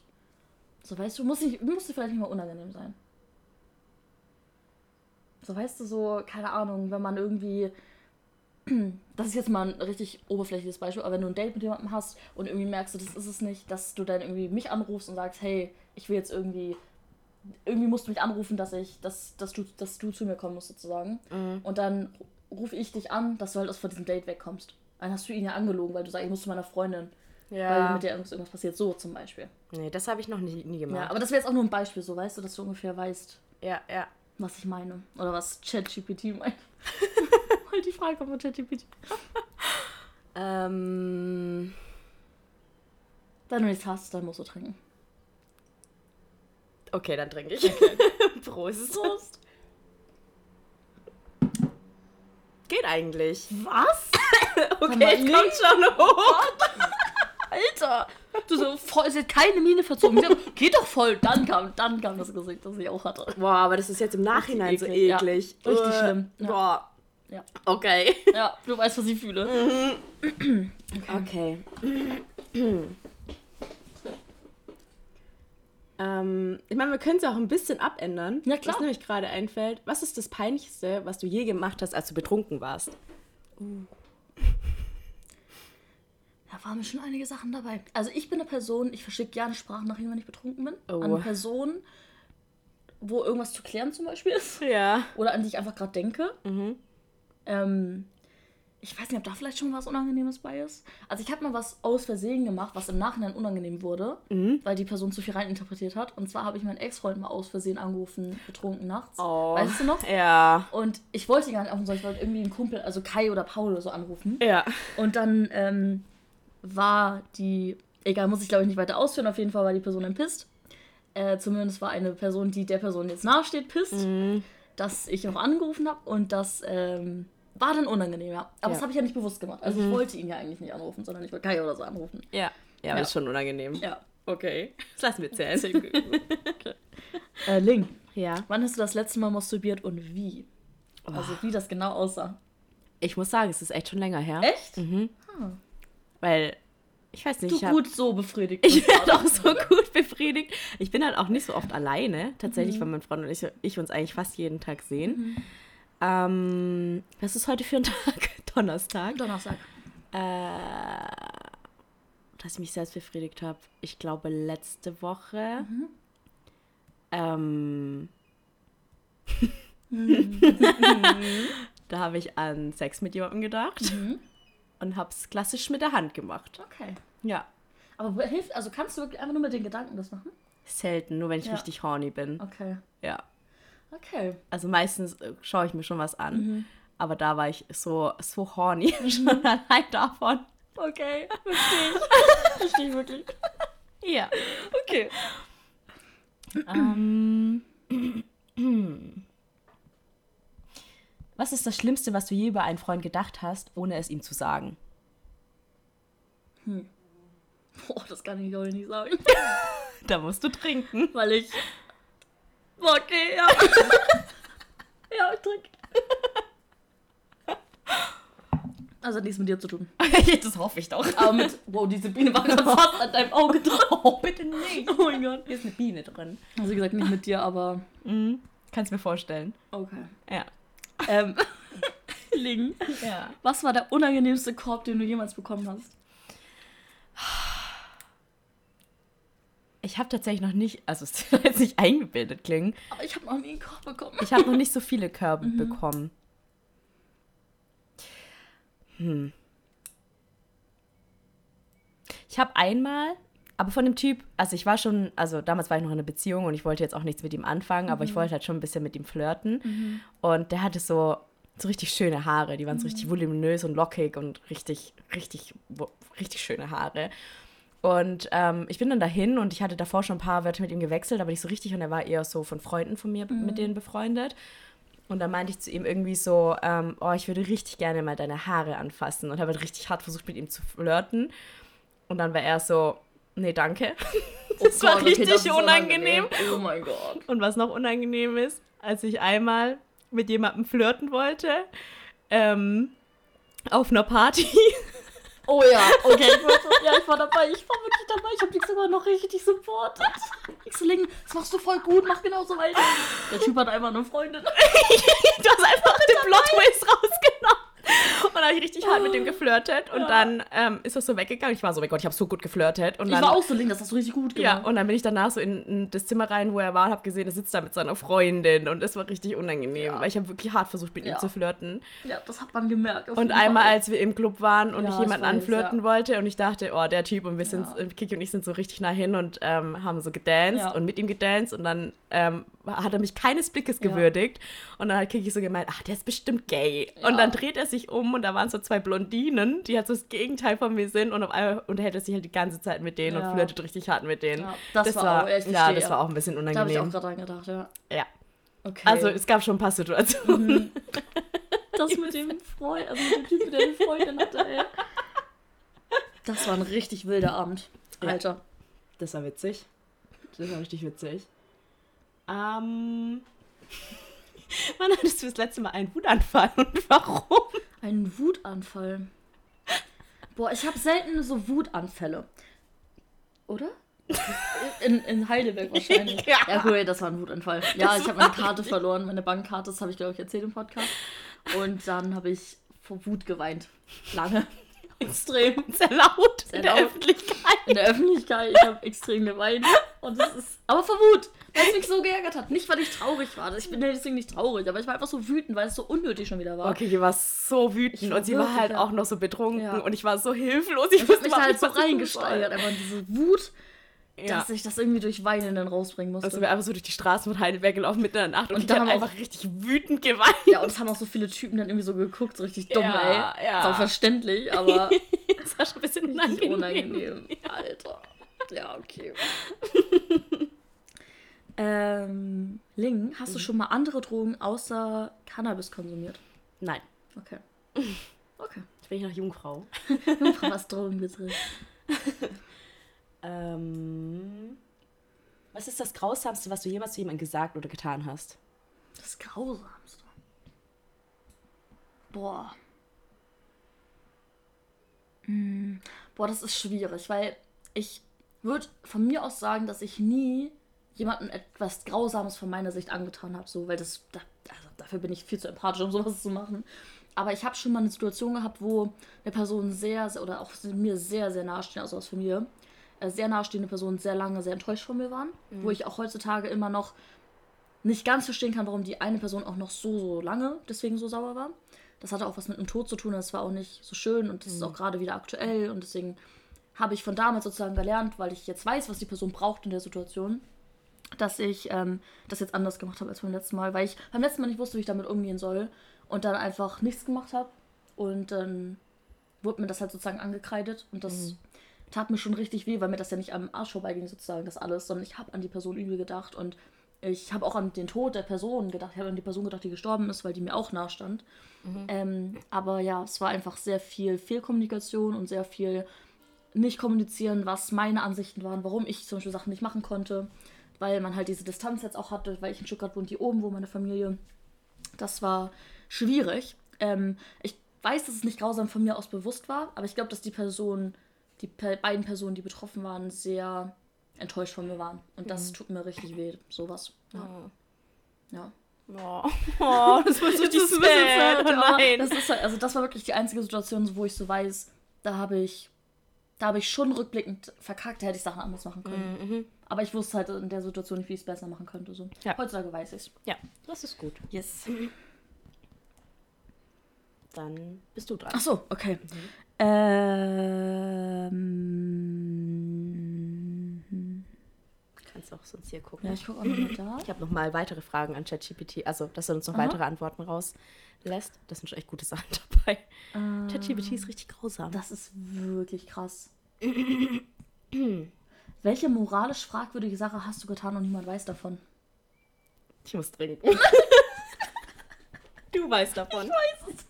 So, weißt du, muss, nicht, muss dir vielleicht nicht mal unangenehm sein. So, weißt du, so, keine Ahnung, wenn man irgendwie. Das ist jetzt mal ein richtig oberflächliches Beispiel, aber wenn du ein Date mit jemandem hast und irgendwie merkst du, das ist es nicht, dass du dann irgendwie mich anrufst und sagst, hey, ich will jetzt irgendwie. Irgendwie musst du mich anrufen, dass ich, dass, dass du, dass du zu mir kommen musst, sozusagen. Mhm. Und dann rufe ich dich an, dass du halt aus von diesem Date wegkommst. Dann hast du ihn ja angelogen, weil du sagst, ich muss zu meiner Freundin. Weil mit der irgendwas, irgendwas passiert. So zum Beispiel. Nee, das habe ich noch nie, nie Ja, gemacht. aber das wäre jetzt auch nur ein Beispiel, so weißt du, dass du ungefähr weißt, Ja, ja. was ich meine. Oder was ChatGPT meint. Weil die Frage kommt von ChatGPT. Ähm, Wenn du nichts hast, dann musst du trinken. Okay, dann trinke ich. Prost. Prost. Geht eigentlich. Was? Okay, es kommt schon hoch. Alter! Du so voll, sie hat keine Miene verzogen. Sie hat, Geht doch voll. Dann kam, dann kam das Gesicht, das ich auch hatte. Boah, aber das ist jetzt im Nachhinein so eklig, ja. eklig. Richtig Äh, schlimm, ja. Boah. Ja. Okay. Ja, du weißt, was ich fühle. Okay. ähm, ich meine, wir können es auch ein bisschen abändern. Ja, klar. Was nämlich gerade einfällt. Was ist das Peinlichste, was du je gemacht hast, als du betrunken warst? Da waren mir schon einige Sachen dabei. Also ich bin eine Person, ich verschicke gerne Sprachnachrichten, wenn ich betrunken bin. Oh. An eine Person, wo irgendwas zu klären zum Beispiel ist. Ja. Oder an die ich einfach gerade denke. Mhm. Ähm, ich weiß nicht, ob da vielleicht schon was Unangenehmes bei ist. Also ich habe mal was aus Versehen gemacht, was im Nachhinein unangenehm wurde, Mhm. weil die Person zu viel reininterpretiert hat. Und zwar habe ich meinen Ex-Freund mal aus Versehen angerufen, betrunken nachts. Oh. Weißt du noch? Ja. Und ich wollte ihn gar nicht anrufen, sondern ich wollte irgendwie einen Kumpel, also Kai oder Paul oder so anrufen. Ja. Und dann ähm, war die, egal, muss ich glaube ich nicht weiter ausführen, auf jeden Fall war die Person pisst. Äh, zumindest war eine Person, die der Person jetzt nahesteht, pisst, Mhm. dass ich noch angerufen habe und das ähm, war dann unangenehm, ja. Aber Ja. das habe ich ja nicht bewusst gemacht. Also ich wollte ihn ja eigentlich nicht anrufen, sondern ich wollte Kai oder so anrufen. Ja. Ja, Ja. das ist schon unangenehm. Ja. Okay. Das lassen wir zählen. Äh, Ling, ja. wann hast du das letzte Mal masturbiert und wie? Oh. Also wie das genau aussah. Ich muss sagen, es ist echt schon länger her. Echt? Mhm. Ah. Weil, ich weiß nicht, Du ich hab- gut so befriedigt. Ich werde auch so gut befriedigt. Ich bin halt auch nicht so oft alleine, tatsächlich, Mhm. weil mein Freund und ich, ich uns eigentlich fast jeden Tag sehen. Ähm, was ist heute für ein Tag? Donnerstag. Donnerstag. Äh, dass ich mich selbst befriedigt habe. Ich glaube, letzte Woche. Mhm. Ähm, da habe ich an Sex mit jemandem gedacht Mhm. und habe es klassisch mit der Hand gemacht. Okay. Ja. Aber hilft, also kannst du wirklich einfach nur mit den Gedanken das machen? Selten, nur wenn ich Ja. richtig horny bin. Okay. Ja. Okay. Also meistens äh, schaue ich mir schon was an. Mhm. Aber da war ich so, so horny. schon allein davon. Okay. Verstehe ich. Verstehe ich wirklich. Ja. Okay. ähm, was ist das Schlimmste, was du je über einen Freund gedacht hast, ohne es ihm zu sagen? Boah, das kann ich heute nicht sagen. Da musst du trinken. Weil ich. Okay, ja. ja, ich trinke. Also hat nichts mit dir zu tun. das hoffe ich doch. Aber mit. Wow, diese Biene war gerade fast an deinem Auge dran. Oh, bitte nicht. Oh mein Gott. Hier ist eine Biene drin. Also wie gesagt, nicht mit dir, aber. Mhm. Kannst mir vorstellen. Okay. Ja. Ähm. Ling. Ja. Was war der unangenehmste Korb, den du jemals bekommen hast? Ich habe tatsächlich noch nicht, also es soll jetzt nicht eingebildet klingen, Aber ich habe noch nie einen Korb bekommen. ich habe noch nicht so viele Körbe bekommen. Hm. Ich habe einmal, aber von dem Typ, also ich war schon, also damals war ich noch in einer Beziehung und ich wollte jetzt auch nichts mit ihm anfangen, aber ich wollte halt schon ein bisschen mit ihm flirten. Und der hatte so, so richtig schöne Haare, die waren so richtig voluminös und lockig und richtig, richtig, richtig schöne Haare. Und ähm, ich bin dann dahin und ich hatte davor schon ein paar Wörter mit ihm gewechselt, aber nicht so richtig. Und er war eher so von Freunden von mir mit denen befreundet. Und dann meinte ich zu ihm irgendwie so, ähm, oh, ich würde richtig gerne mal deine Haare anfassen. Und habe halt richtig hart versucht, mit ihm zu flirten. Und dann war er so, nee, danke. Das war richtig das ist unangenehm. Oh mein Gott. Und was noch unangenehm ist, als ich einmal mit jemandem flirten wollte, ähm, auf einer Party. Oh ja, okay. Ich war, so, ja, ich war dabei. Ich war wirklich dabei. Ich habe dich sogar noch richtig supportet. Ich so, loszulegen. Das machst du voll gut, mach genauso weiter. Der Typ hat einfach eine Freundin. du hast einfach den Plot Twist rausgenommen. Und dann habe ich richtig hart mit dem geflirtet. Und ja. dann ähm, ist das so weggegangen. Ich war so, mein Gott, ich habe so gut geflirtet. Und ich dann, war auch so link, das hast du richtig gut gemacht. Ja, und dann bin ich danach so in, in das Zimmer rein, wo er war und habe gesehen, er sitzt da mit seiner Freundin. Und das war richtig unangenehm, ja. weil ich habe wirklich hart versucht, mit ihm zu flirten. Ja, das hat man gemerkt. Und einmal, Fall. als wir im Club waren und ich jemanden anflirten wollte und ich dachte, oh, der Typ und wir sind, Kiki und ich sind so richtig nah hin und ähm, haben so gedanced und mit ihm gedanced und dann ähm, hat er mich keines Blickes gewürdigt. Und dann hat Kiki so gemeint, ach, der ist bestimmt gay. Und dann dreht er sich um und da waren so zwei Blondinen, die halt so das Gegenteil von mir sind und auf einmal unterhält er sich halt die ganze Zeit mit denen ja. und flirtet richtig hart mit denen. Ja, das, das, war, auch, ja, das war auch ein bisschen unangenehm. Da habe ich auch gerade dran gedacht, ja. Ja. Okay. Also es gab schon ein paar Situationen. Mhm. Das mit dem Freund, also mit dem Typ, der eine Freundin hatte, ey. Das war ein richtig wilder Abend. Alter. Ja. Das war witzig. Das war richtig witzig. Ähm. Wann hattest du das letzte Mal einen Wutanfall und warum? Einen Wutanfall. Boah, ich habe selten so Wutanfälle. Oder? In, in Heidelberg wahrscheinlich. Ja, ja cool, das war ein Wutanfall. Ja, das ich habe meine Karte verloren, meine Bankkarte, das habe ich glaube ich erzählt im Podcast. Und dann habe ich vor Wut geweint. Lange. Extrem. Sehr laut. In der Öffentlichkeit. In der Öffentlichkeit. Ich habe extrem geweint. Und das ist. Aber vor Wut weil es mich so geärgert hat. Nicht, weil ich traurig war. Ich bin deswegen nicht traurig, aber ich war einfach so wütend, weil es so unnötig schon wieder war. Okay, die war so wütend war und sie war halt ja. auch noch so betrunken ja. und ich war so hilflos. Ich, ich mich da halt so reingesteigert, aber diese Wut. Ja. dass ich das irgendwie durch Weinen dann rausbringen musste. Also wir einfach so durch die Straßen von Heidelberg gelaufen mitten in der Nacht und, und ich habe einfach richtig wütend geweint. Ja, und es haben auch so viele Typen dann irgendwie so geguckt, so richtig dumm, ja, ey. Ja. Ist auch verständlich, aber. das war schon ein bisschen unangenehm. unangenehm. Alter. Ja, okay. Ähm, Ling, hast mhm. du schon mal andere Drogen außer Cannabis konsumiert? Nein. Okay. Okay. Ich bin hier noch Jungfrau. Jungfrau, was Drogen betrifft. Ähm, was ist das Grausamste, was du jemals zu jemandem gesagt oder getan hast? Das Grausamste? Boah. Hm. Boah, das ist schwierig, weil ich würde von mir aus sagen, dass ich nie jemandem etwas Grausames von meiner Sicht angetan habe, so, weil das, da, also dafür bin ich viel zu empathisch, um sowas zu machen. Aber ich habe schon mal eine Situation gehabt, wo eine Person sehr, sehr oder auch mir sehr, sehr nahestehend, also aus äh, sehr nahestehende Personen sehr lange sehr enttäuscht von mir waren, mhm. wo ich auch heutzutage immer noch nicht ganz verstehen kann, warum die eine Person auch noch so, so lange deswegen so sauer war. Das hatte auch was mit einem Tod zu tun, das war auch nicht so schön und das mhm. ist auch gerade wieder aktuell und deswegen habe ich von damals sozusagen gelernt, weil ich jetzt weiß, was die Person braucht in der Situation, dass ich ähm, das jetzt anders gemacht habe als beim letzten Mal, weil ich beim letzten Mal nicht wusste, wie ich damit umgehen soll und dann einfach nichts gemacht habe und dann wurde mir das halt sozusagen angekreidet und das mhm. Tat mir schon richtig weh, weil mir das ja nicht am Arsch vorbeiging sozusagen, das alles, sondern ich habe an die Person übel gedacht und ich habe auch an den Tod der Person gedacht, ich habe an die Person gedacht, die gestorben ist, weil die mir auch nahstand. Mhm. Ähm, aber ja, es war einfach sehr viel Fehlkommunikation und sehr viel nicht kommunizieren, was meine Ansichten waren, warum ich zum Beispiel Sachen nicht machen konnte weil man halt diese Distanz jetzt auch hatte, weil ich in Stuttgart wohne, die oben wo meine Familie. Das war schwierig. Ähm, ich weiß, dass es nicht grausam von mir aus bewusst war, aber ich glaube, dass die Personen, die beiden Personen, die betroffen waren, sehr enttäuscht von mir waren. Und das mhm. tut mir richtig weh, sowas. Ja. Oh. Ja. Oh. oh, das war so richtig sad. Oh nein. Das ist halt, also das war wirklich die einzige Situation, wo ich so weiß, da habe ich, da habe ich schon rückblickend verkackt, da hätte ich Sachen anders machen können. Mhm. Aber ich wusste halt in der Situation nicht, wie ich es besser machen könnte. So. Ja. Heutzutage weiß ich es. Ja, das ist gut. Yes. Dann bist du dran. Ach so, okay. Mhm. Ähm. Kannst auch sonst hier gucken. Ja, ich gucke auch nochmal da. Ich habe nochmal weitere Fragen an ChatGPT. Also, dass er uns noch Aha. weitere Antworten rauslässt. Das sind schon echt gute Sachen dabei. Ähm, ChatGPT ist richtig grausam. Das ist wirklich krass. Welche moralisch fragwürdige Sache hast du getan und niemand weiß davon? Ich muss trinken. du weißt davon. Ich weiß es.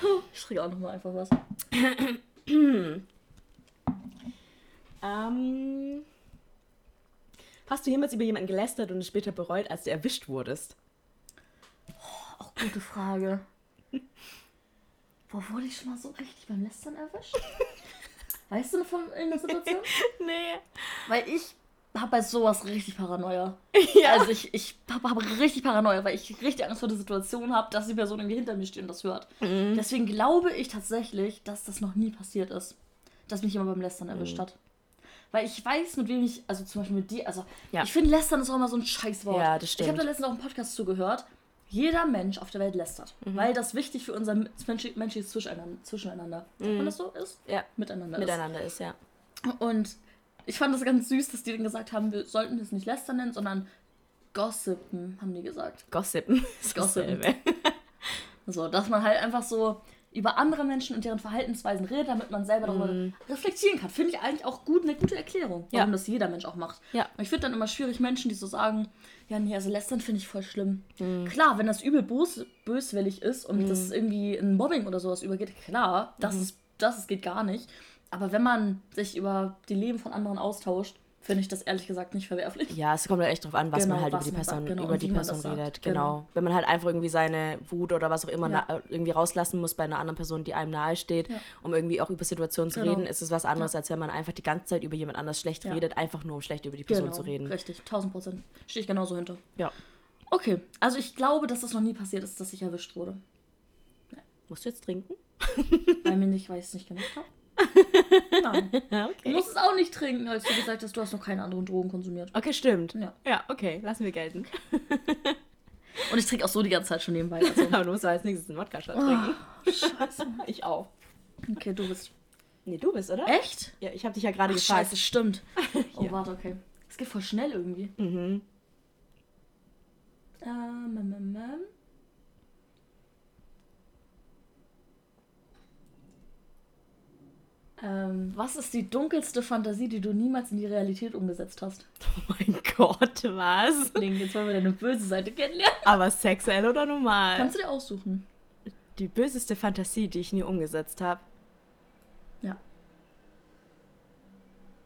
Ich trinke auch nochmal einfach was. ähm, hast du jemals über jemanden gelästert und es später bereut, als du erwischt wurdest? Oh, auch gute Frage. Boah, wurde ich schon mal so richtig beim Lästern erwischt? Weißt du von in der Situation? nee. Weil ich habe bei sowas richtig Paranoia. Ja. Also ich, ich habe hab richtig Paranoia, weil ich richtig Angst vor der Situation habe, dass die Person irgendwie hinter mir steht und das hört. Mhm. Deswegen glaube ich tatsächlich, dass das noch nie passiert ist. Dass mich jemand beim Lästern erwischt Mhm. hat. Weil ich weiß, mit wem ich, also zum Beispiel mit dir, also Ja. ich finde Lästern ist auch immer so ein Scheißwort. Ja, das Ich habe stimmt. da letztens auch einen Podcast zugehört. Jeder Mensch auf der Welt lästert. Mhm. Weil das wichtig für unser mensch- menschliches Zwischeneinander, Zwischeneinander. Sagt man das so ist? ja. Miteinander ist. Miteinander ist, ja. Und ich fand das ganz süß, dass die dann gesagt haben, wir sollten es nicht lästern nennen, sondern gossipen, haben die gesagt. Gossipen. ist Gossipen. So, dass man halt einfach so über andere Menschen und deren Verhaltensweisen redet, damit man selber darüber reflektieren kann. Finde ich eigentlich auch gut, eine gute Erklärung, warum Ja. das jeder Mensch auch macht. Ja. Und ich finde dann immer schwierig, Menschen, die so sagen, ja, nee, also lästern finde ich voll schlimm. Mhm. Klar, wenn das übel bös, böswillig ist und das irgendwie in Mobbing oder sowas übergeht, klar, das, Mhm. ist, das ist, geht gar nicht. Aber wenn man sich über die Leben von anderen austauscht, finde ich das ehrlich gesagt nicht verwerflich. Ja, es kommt halt echt drauf an, was Genau, man halt was über die man sagt, Person, genau, über die Person redet. genau. Genau. Wenn man halt einfach irgendwie seine Wut oder was auch immer Ja. irgendwie rauslassen muss bei einer anderen Person, die einem nahe steht, Ja. um irgendwie auch über Situationen zu Genau. reden, ist es was anderes, als wenn man einfach die ganze Zeit über jemand anders schlecht Ja. redet, einfach nur um schlecht über die Person Genau, zu reden. richtig, 1000 Prozent. Stehe ich genauso hinter. Ja. Okay, also ich glaube, dass das noch nie passiert ist, dass ich erwischt wurde. Musst du jetzt trinken? Weil mir nicht, weil ich es nicht gemacht habe. Nein. Ja, Du okay. musst es auch nicht trinken, als du gesagt hast, du hast noch keine anderen Drogen konsumiert. Okay, stimmt. Ja. Ja, okay, lassen wir gelten. Und ich trinke auch so die ganze Zeit schon nebenbei. Also. Aber du musst als nächstes einen Wodka-Shot trinken. Scheiße. Ich auch. Okay, du bist. Nee, du bist, oder? Echt? Ja, ich habe dich ja gerade gefragt. scheiße, stimmt. Oh, Ja. warte, okay. Es geht voll schnell irgendwie. Mhm. Ähm, ähm, ähm, ähm. Ähm, was ist die dunkelste Fantasie, die du niemals in die Realität umgesetzt hast? Oh mein Gott, was? Link, jetzt wollen wir deine böse Seite kennenlernen. Aber sexuell oder normal? Kannst du dir aussuchen? Die böseste Fantasie, die ich nie umgesetzt habe. Ja.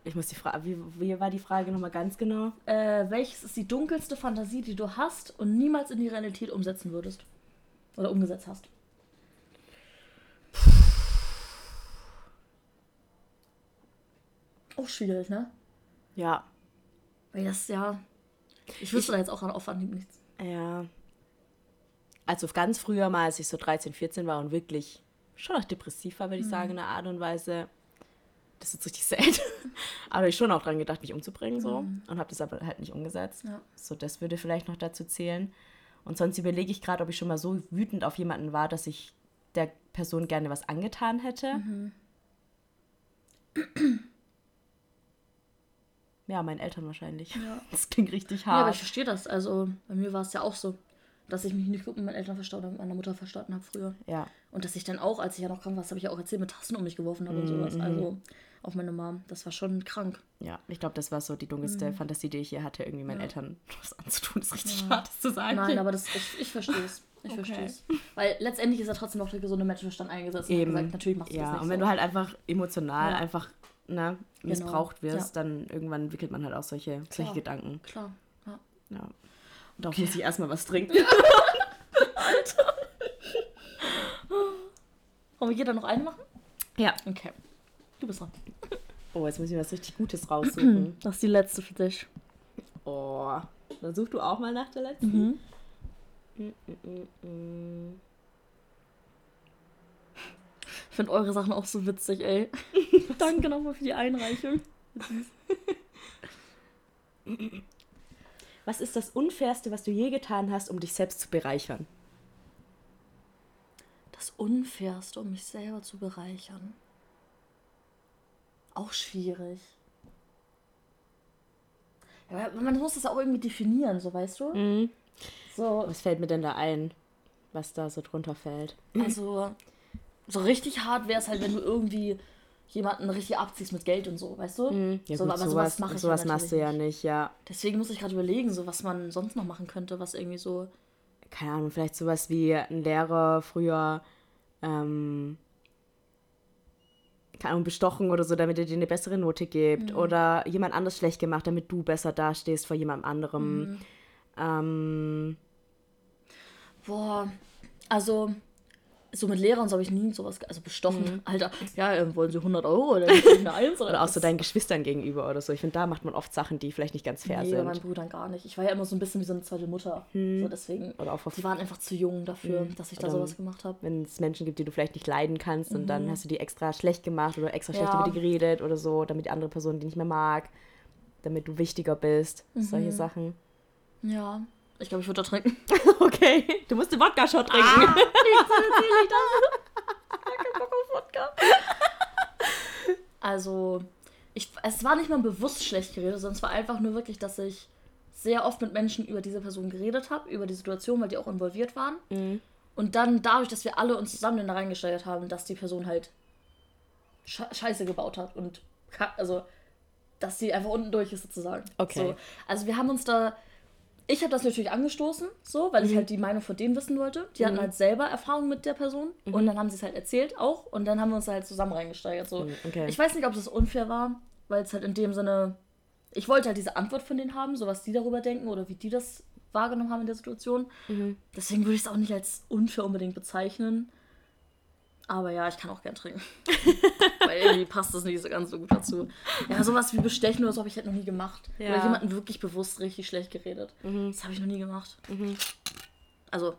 Ich muss die Frage, wie, wie war die Frage nochmal ganz genau? Äh, welches ist die dunkelste Fantasie, die du hast und niemals in die Realität umsetzen würdest? Oder umgesetzt hast? Auch schwierig, ne? Ja, Weil das ja. Ich wüsste da jetzt auch an Aufwand nichts. ja. Also ganz früher mal, als ich so 13, 14 war und wirklich schon auch depressiv war, würde ich sagen, in einer Art und Weise. Das ist jetzt richtig sad. aber ich schon auch dran gedacht, mich umzubringen so. Und habe das aber halt nicht umgesetzt. Ja. So, das würde vielleicht noch dazu zählen. Und sonst überlege ich gerade, ob ich schon mal so wütend auf jemanden war, dass ich der Person gerne was angetan hätte. Ja, meinen Eltern wahrscheinlich. Ja. Das klingt richtig Ja, aber hart. ich verstehe das. Also, bei mir war es ja auch so, dass ich mich nicht gut mit meinen Eltern verstanden oder mit meiner Mutter verstanden habe früher. Ja, Und dass ich dann auch, als ich ja noch krank war, das habe ich ja auch erzählt, mit Tassen um mich geworfen habe und sowas. Also, auf meine Mom. Das war schon krank. ja. Ich glaube, das war so die dunkelste Mhm. Fantasie, die ich hier hatte, irgendwie meinen Eltern was anzutun. Das ist richtig hart, das zu sagen. Nein, aber das, ich, ich verstehe es. Ich Okay. verstehe es. Weil letztendlich ist ja trotzdem noch der gesunde Menschenverstand eingesetzt. Und Eben. gesagt, natürlich machst du ja, das nicht und wenn so. du halt einfach emotional Ja. einfach ne, missbraucht wirst, dann irgendwann entwickelt man halt auch solche, solche Klar. Gedanken. Klar. Ja. Ja. Und darauf muss ich erstmal was trinken. Wollen wir jeder noch eine machen? Ja. Okay. Du bist dran. Oh, jetzt muss ich was richtig Gutes raussuchen. Das ist die letzte für dich. Oh. Dann such du auch mal nach der letzten. Mhm. Mm, mm, mm, mm. Ich finde eure Sachen auch so witzig, ey. Danke nochmal für die Einreichung. Was ist das Unfairste, was du je getan hast, um dich selbst zu bereichern? Das Unfairste, um mich selber zu bereichern. Auch schwierig. Ja, man muss das auch irgendwie definieren, so weißt du? Mhm. So, Was fällt mir denn da ein, was da so drunter fällt? also, so richtig hart wäre es halt, wenn du irgendwie jemanden richtig abziehst mit Geld und so, weißt du? Mhm. Ja, so, gut, aber sowas, sowas mache ich sowas ja machst du ja nicht, ja. Deswegen muss ich gerade überlegen, so was man sonst noch machen könnte, was irgendwie so. Keine Ahnung, vielleicht sowas wie ein Lehrer früher, ähm, keine Ahnung, bestochen oder so, damit er dir eine bessere Note gibt. Mhm. Oder jemand anders schlecht gemacht, damit du besser dastehst vor jemand anderem. Mhm. Ähm, Boah, also so mit Lehrern so habe ich nie sowas, also bestochen. Alter, ja, ähm, wollen sie 100 Euro oder eine Eins? Oder auch so deinen Geschwistern gegenüber oder so. Ich finde, da macht man oft Sachen, die vielleicht nicht ganz fair Nee, sind. meinen Brüdern gar nicht. Ich war ja immer so ein bisschen wie so eine zweite Mutter. So deswegen, Oder auch die waren einfach zu jung dafür, dass ich da Oder- sowas gemacht habe. Wenn es Menschen gibt, die du vielleicht nicht leiden kannst und dann hast du die extra schlecht gemacht oder extra schlecht Mhm. Ja. über die geredet oder so, damit die andere Person die nicht mehr mag, damit du wichtiger bist. Mhm. Solche Sachen. Ja, ich glaube, ich würde da trinken. Okay, du musst den Wodka-Shot trinken. Ah, erzähle ich keinen Bock auf Wodka. Also, ich, es war nicht mal bewusst schlecht geredet, sondern es war einfach nur wirklich, dass ich sehr oft mit Menschen über diese Person geredet habe, über die Situation, weil die auch involviert waren. Und dann dadurch, dass wir alle uns zusammen da reingesteigert haben, dass die Person halt Sche Scheiße gebaut hat und also dass sie einfach unten durch ist sozusagen. Okay. So. Also wir haben uns da ich habe das natürlich angestoßen, so, weil ich halt die Meinung von denen wissen wollte. Die hatten halt selber Erfahrung mit der Person und dann haben sie es halt erzählt auch und dann haben wir uns halt zusammen reingesteigert. So. okay. Ich weiß nicht, ob das unfair war, weil es halt in dem Sinne, ich wollte halt diese Antwort von denen haben, so was die darüber denken oder wie die das wahrgenommen haben in der Situation. Deswegen würde ich es auch nicht als unfair unbedingt bezeichnen. Aber ja, ich kann auch gern trinken. Weil irgendwie passt das nicht so ganz so gut dazu. Ja, sowas wie Bestechen oder so habe ich halt noch nie gemacht. Ja. Oder jemanden wirklich bewusst richtig schlecht geredet. Das habe ich noch nie gemacht. Also,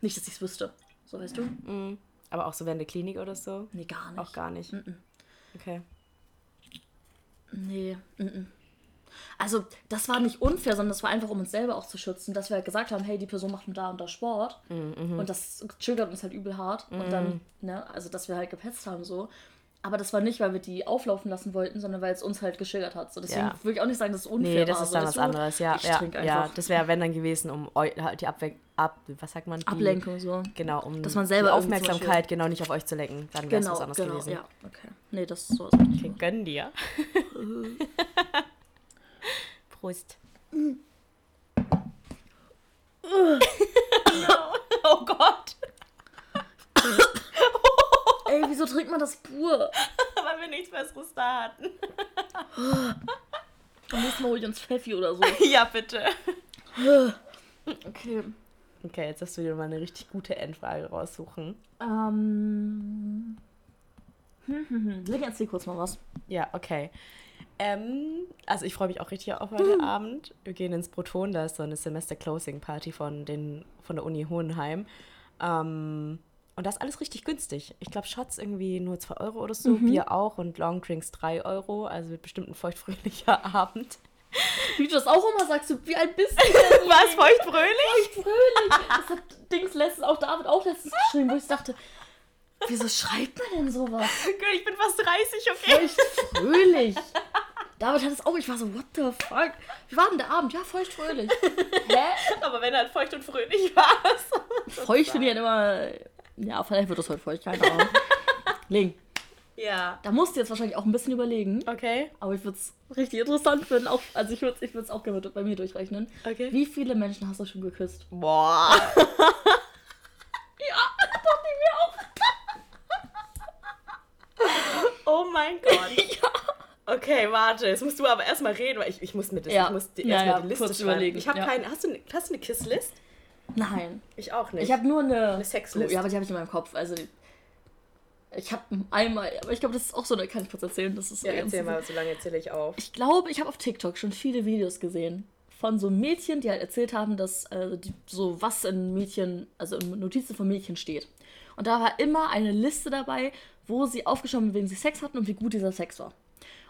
nicht, dass ich es wüsste. So, weißt du? Aber auch so während der Klinik oder so? Nee, gar nicht. Auch gar nicht. Okay. Nee, mm Also, das war nicht unfair, sondern das war einfach, um uns selber auch zu schützen, dass wir halt gesagt haben, hey, die Person macht da und da Sport. Und das triggert uns halt übel hart. Und dann, ne, also, dass wir halt gepetzt haben so. Aber das war nicht, weil wir die auflaufen lassen wollten, sondern weil es uns halt getriggert hat. So, deswegen Ja. würde ich auch nicht sagen, dass es unfair Nee, das war. ist so, dann weißt was anderes. Ja, ja, ja. Das wäre, wenn dann gewesen, um halt die Abwe ab, was sagt man? Die, Ablenkung so. Genau, um Dass man selber Aufmerksamkeit genau nicht auf euch zu lenken. Dann wäre es Genau, was anderes genau, gewesen. ja, okay. Nee, das ist sowas. nicht. Okay, gönn dir. Prost. oh Gott. Ey, wieso trinkt man das pur? Weil wir nichts Besseres da hatten. Am nächsten Mal hol ich uns Pfeffi oder so. ja, bitte. Okay. Okay, jetzt hast du dir mal eine richtig gute Endfrage raussuchen. Ähm. Hm, hm, hm. Leg erzähl kurz mal was. Ja, okay. Ähm, also ich freue mich auch richtig auf heute Abend. Wir gehen ins Proton, da ist so eine Semester-Closing-Party von, den, von der Uni Hohenheim. Ähm, und das ist alles richtig günstig. Ich glaube, Shots irgendwie nur 2 Euro oder so, Bier auch und Longdrinks 3 Euro. Also wird bestimmt ein feuchtfröhlicher Abend. Wie du das auch immer sagst, wie alt bist du denn? Was, feuchtfröhlich? Fröhlich. Das hat Dings letztens, auch David auch letztens geschrieben, wo ich dachte, wieso schreibt man denn sowas? Ich bin fast 30, okay? Feucht fröhlich. David hat es auch, ich war so, what the fuck? Wie war denn der Abend? Ja, feucht fröhlich. Hä? Aber wenn er halt feucht und fröhlich war. Feucht finde ich ja immer, ja, vielleicht wird das heute feucht, keine Ahnung. Ling, Ja. da musst du jetzt wahrscheinlich auch ein bisschen überlegen. Okay. Aber ich würde es richtig interessant finden. Auch, also ich würde es ich würd's auch gerne bei mir durchrechnen. Okay. Wie viele Menschen hast du schon geküsst? Boah. Ja, dachte ich mir auch. Oh mein Gott. Okay, warte, jetzt musst du aber erstmal reden, weil ich, ich muss mir das, Ja. ich muss die, Ja, erstmal die Liste kurz schreiben. überlegen, Ich habe ja. keine. Hast du, hast du eine Kisslist? Nein. Ich auch nicht. Ich habe nur eine. Eine Sexlist. Oh, ja, aber die habe ich in meinem Kopf. Also ich habe einmal, aber ich glaube, das ist auch so eine, kann ich kurz erzählen, das ist so ja, erzähl mal, so lange erzähle ich auf. Ich glaube, ich habe auf TikTok schon viele Videos gesehen von so Mädchen, die halt erzählt haben, dass äh, die, so was in Mädchen, also in Notizen von Mädchen steht. Und da war immer eine Liste dabei, wo sie aufgeschrieben haben, wen sie Sex hatten und wie gut dieser Sex war.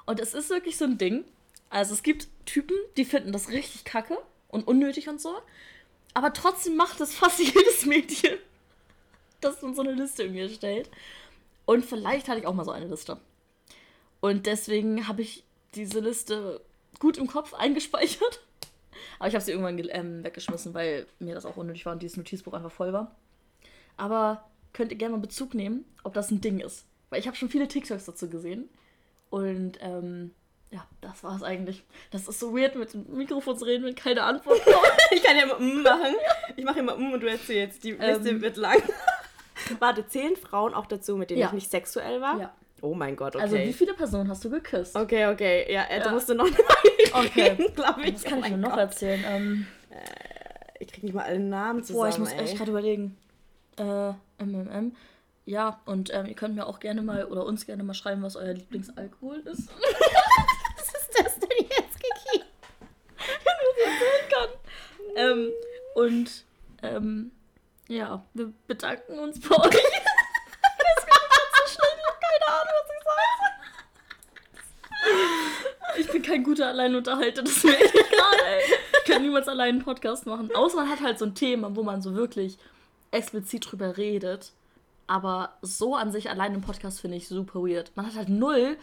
Und es ist wirklich so ein Ding. Also es gibt Typen, die finden das richtig kacke und unnötig und so. Aber trotzdem macht es fast jedes Mädchen, das uns so eine Liste irgendwie erstellt. Und vielleicht hatte ich auch mal so eine Liste. Und deswegen habe ich diese Liste gut im Kopf eingespeichert. Aber ich habe sie irgendwann ge- ähm, weggeschmissen, weil mir das auch unnötig war und dieses Notizbuch einfach voll war. Aber könnt ihr gerne mal Bezug nehmen, ob das ein Ding ist. Weil ich habe schon viele TikToks dazu gesehen. Und ähm, ja, das war es eigentlich. Das ist so weird, mit dem Mikrofon zu reden, wenn keine Antwort kommt. Ich kann ja immer mm machen. Ich mache immer mm und du erzählst. Die Liste Ähm. wird lang. Warte, zählen Frauen auch dazu, mit denen Ja. ich nicht sexuell war? Ja. Oh mein Gott, okay. Also, wie viele Personen hast du geküsst? okay, okay. Ja, äh, Ja. da musst du noch mal Okay. glaube ich. Was kann oh ich mir noch Gott. erzählen? Ähm, Ich krieg nicht mal alle Namen zusammen, boah, ich muss ey. echt gerade überlegen. Äh, MMM. Ja, und ähm, ihr könnt mir auch gerne mal oder uns gerne mal schreiben, was euer Lieblingsalkohol ist. was ist das denn jetzt, Kiki? Wenn ich erzählen kann. Ähm, und ähm, ja, wir bedanken uns bei euch. So ich habe keine Ahnung, was ich sage. Ich bin kein guter Alleinunterhalter, das ist mir echt egal, ey. Ich kann niemals allein einen Podcast machen. Außer man hat halt so ein Thema, wo man so wirklich explizit drüber redet. Aber so an sich allein im Podcast finde ich super weird. Man hat halt null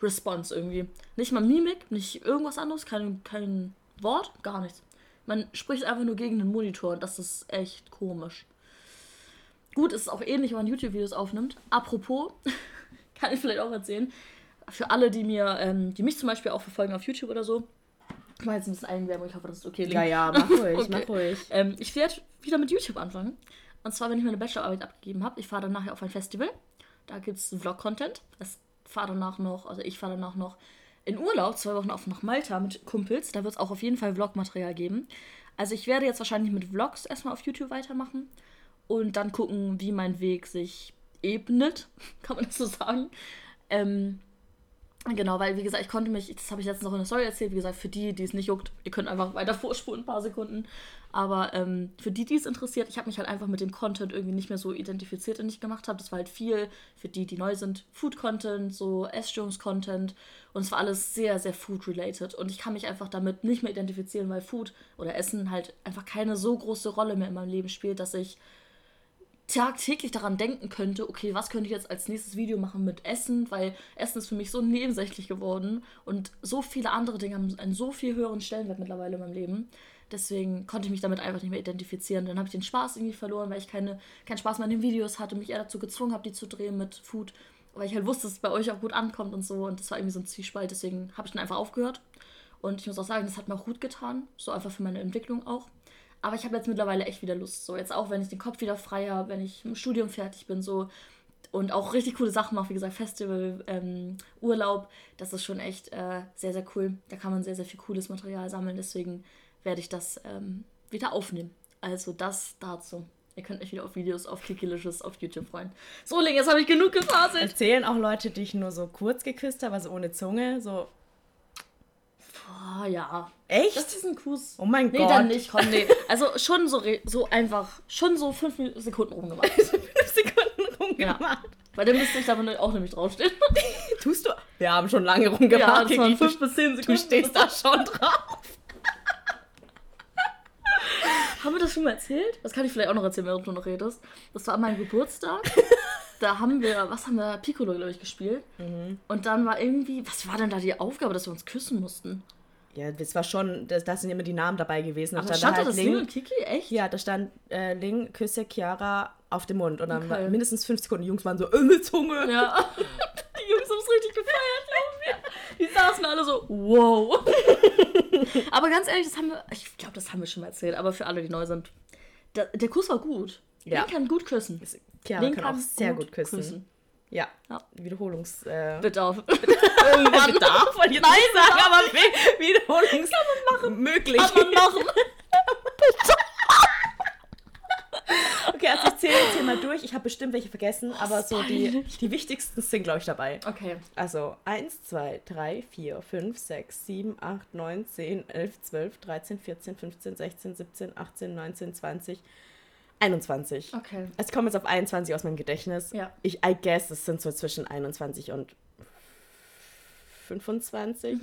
Response irgendwie. Nicht mal Mimik, nicht irgendwas anderes, kein, kein Wort, gar nichts. Man spricht einfach nur gegen den Monitor und das ist echt komisch. Gut, es ist auch ähnlich, wenn man YouTube-Videos aufnimmt. Apropos, kann ich vielleicht auch erzählen, für alle, die mir, ähm, die mich zum Beispiel auch verfolgen auf YouTube oder so, ich mache jetzt ein bisschen Eigenwerbung, ich hoffe, das ist okay. Ja, ja, mach ruhig, Okay. mach ruhig. Ähm, ich werde wieder mit YouTube anfangen. Und zwar, wenn ich meine Bachelorarbeit abgegeben habe. Ich fahre dann nachher auf ein Festival. Da gibt es Vlog-Content. Ich fahre danach noch, also ich fahre danach noch in Urlaub, zwei Wochen auf nach Malta mit Kumpels. Da wird es auch auf jeden Fall Vlog-Material geben. Also ich werde jetzt wahrscheinlich mit Vlogs erstmal auf YouTube weitermachen. Und dann gucken, wie mein Weg sich ebnet. Kann man das so sagen. Ähm, Genau, weil wie gesagt, ich konnte mich, das habe ich letztens noch in der Story erzählt, wie gesagt, für die, die es nicht juckt, ihr könnt einfach weiter vorspulen, ein paar Sekunden. Aber ähm, für die, die es interessiert, ich habe mich halt einfach mit dem Content irgendwie nicht mehr so identifiziert, den ich gemacht habe. Das war halt viel für die, die neu sind, Food-Content, so Essstörungs-Content. Und es war alles sehr, sehr Food-related. Und ich kann mich einfach damit nicht mehr identifizieren, weil Food oder Essen halt einfach keine so große Rolle mehr in meinem Leben spielt, dass ich tagtäglich daran denken könnte, okay, was könnte ich jetzt als nächstes Video machen mit Essen, weil Essen ist für mich so nebensächlich geworden und so viele andere Dinge haben einen so viel höheren Stellenwert mittlerweile in meinem Leben. Deswegen konnte ich mich damit einfach nicht mehr identifizieren. Dann habe ich den Spaß irgendwie verloren, weil ich keine, keinen Spaß mehr an den Videos hatte, mich eher dazu gezwungen habe, die zu drehen mit Food, weil ich halt wusste, dass es bei euch auch gut ankommt und so. Und das war irgendwie so ein Zwiespalt. Deswegen habe ich dann einfach aufgehört. Und ich muss auch sagen, das hat mir auch gut getan. So einfach für meine Entwicklung auch. Aber ich habe jetzt mittlerweile echt wieder Lust. So jetzt auch, wenn ich den Kopf wieder frei habe, wenn ich im Studium fertig bin, so und auch richtig coole Sachen mache, wie gesagt, Festival, ähm, Urlaub, das ist schon echt äh, sehr, sehr cool. Da kann man sehr, sehr viel cooles Material sammeln. Deswegen werde ich das ähm, wieder aufnehmen. Also das dazu. Ihr könnt euch wieder auf Videos auf Kikilicious auf YouTube freuen. So, Ling, jetzt habe ich genug gefaselt. Erzählen auch Leute, die ich nur so kurz geküsst habe, also ohne Zunge, so. Boah, ja. Echt? Das ist ein Kuss. Oh mein nee, Gott. dann nicht, komm, nee. Also schon so, so einfach, schon so fünf Sekunden rumgemacht. Fünf Sekunden rumgemacht. Weil dann müsste ich da auch nämlich draufstehen. Tust du? Wir haben schon lange Ja, rumgemacht. das waren fünf bis zehn du Sekunden. stehst da schon drauf. Haben wir das schon mal erzählt? Das kann ich vielleicht auch noch erzählen, während du noch redest. Das war an meinem Geburtstag. da haben wir, was haben wir, Piccolo, glaube ich, gespielt. Mhm. Und dann war irgendwie, was war denn da die Aufgabe, dass wir uns küssen mussten? Ja, das war schon, das, da sind immer die Namen dabei gewesen. Aber stand stand da halt das Ling und Kiki? Echt? Ja, da stand äh, Ling, küsse Chiara auf den Mund. Und dann Okay. mindestens fünf Sekunden. Die Jungs waren so, äh, mit Zunge. Ja. Die Jungs haben es richtig gefeiert, glauben wir. Die saßen alle so, wow. aber ganz ehrlich, das haben wir, ich glaube, das haben wir schon mal erzählt, aber für alle, die neu sind, der, der Kuss war gut. Ja. Link kann gut küssen. Chiara Link kann auch sehr gut küssen. Ja. Ja. Wiederholungs... Äh, Bedarf. Bedarf, jetzt Nein, sagen, Bedarf aber Wiederholungs... Kann man machen. Möglich. Kann man machen. Okay, also ich zähle jetzt hier mal durch. Ich habe bestimmt welche vergessen, aber so die, die wichtigsten sind, glaube ich, dabei. Okay. Also 1, 2, 3, 4, 5, 6, 7, 8, 9, 10, 11, 12, 13, 14, 15, 16, 17, 18, 19, 20, 21. Okay. Es kommt jetzt auf 21 aus meinem Gedächtnis. Ja. Ich, I guess, es sind so zwischen 21 und 25.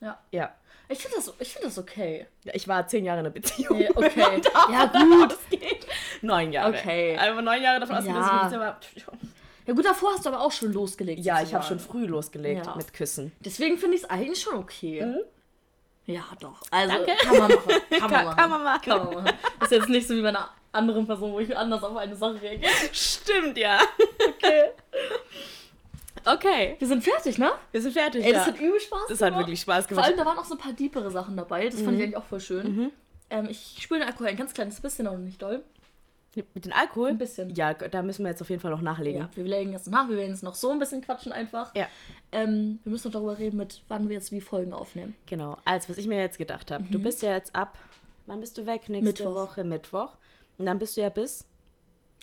Ja. Ja. Ich finde das, ich find das okay. Ja, Ich war zehn Jahre in einer Beziehung. Ja, okay. Ja, gut. ausgeht. Neun Jahre. Okay. Aber neun Jahre davon ausgehen, dass ich Ja. aber. Ja gut, davor hast du aber auch schon losgelegt. Ja, ich habe schon früh losgelegt Ja. mit Küssen. Deswegen finde ich es eigentlich schon okay. Ja, doch. Also, Danke. kann man machen. Kann man Kann- machen. kann man machen. Kann man machen. Ist jetzt nicht so wie bei einer anderen Person, wo ich anders auf eine Sache reagiere. Stimmt, ja. Okay. Okay. Wir sind fertig, ne? Wir sind fertig. Ey, ja. das hat übel Spaß Das gemacht. hat wirklich Spaß Vor gemacht. allem, da waren auch so ein paar diepere Sachen dabei. Das Mhm. fand ich eigentlich auch voll schön. Ähm, ich spüre den Alkohol ein ganz kleines bisschen, aber nicht doll. Mit dem Alkohol? Ein bisschen. Ja, da müssen wir jetzt auf jeden Fall noch nachlegen. Ja, wir legen jetzt nach. Wir werden jetzt noch so ein bisschen quatschen einfach. Ja. Ähm, wir müssen noch darüber reden, mit wann wir jetzt wie Folgen aufnehmen. Genau. Also, was ich mir jetzt gedacht habe. Du bist ja jetzt ab. Wann bist du weg? Nächste Mittwoch. Woche Mittwoch. Und dann bist du ja bis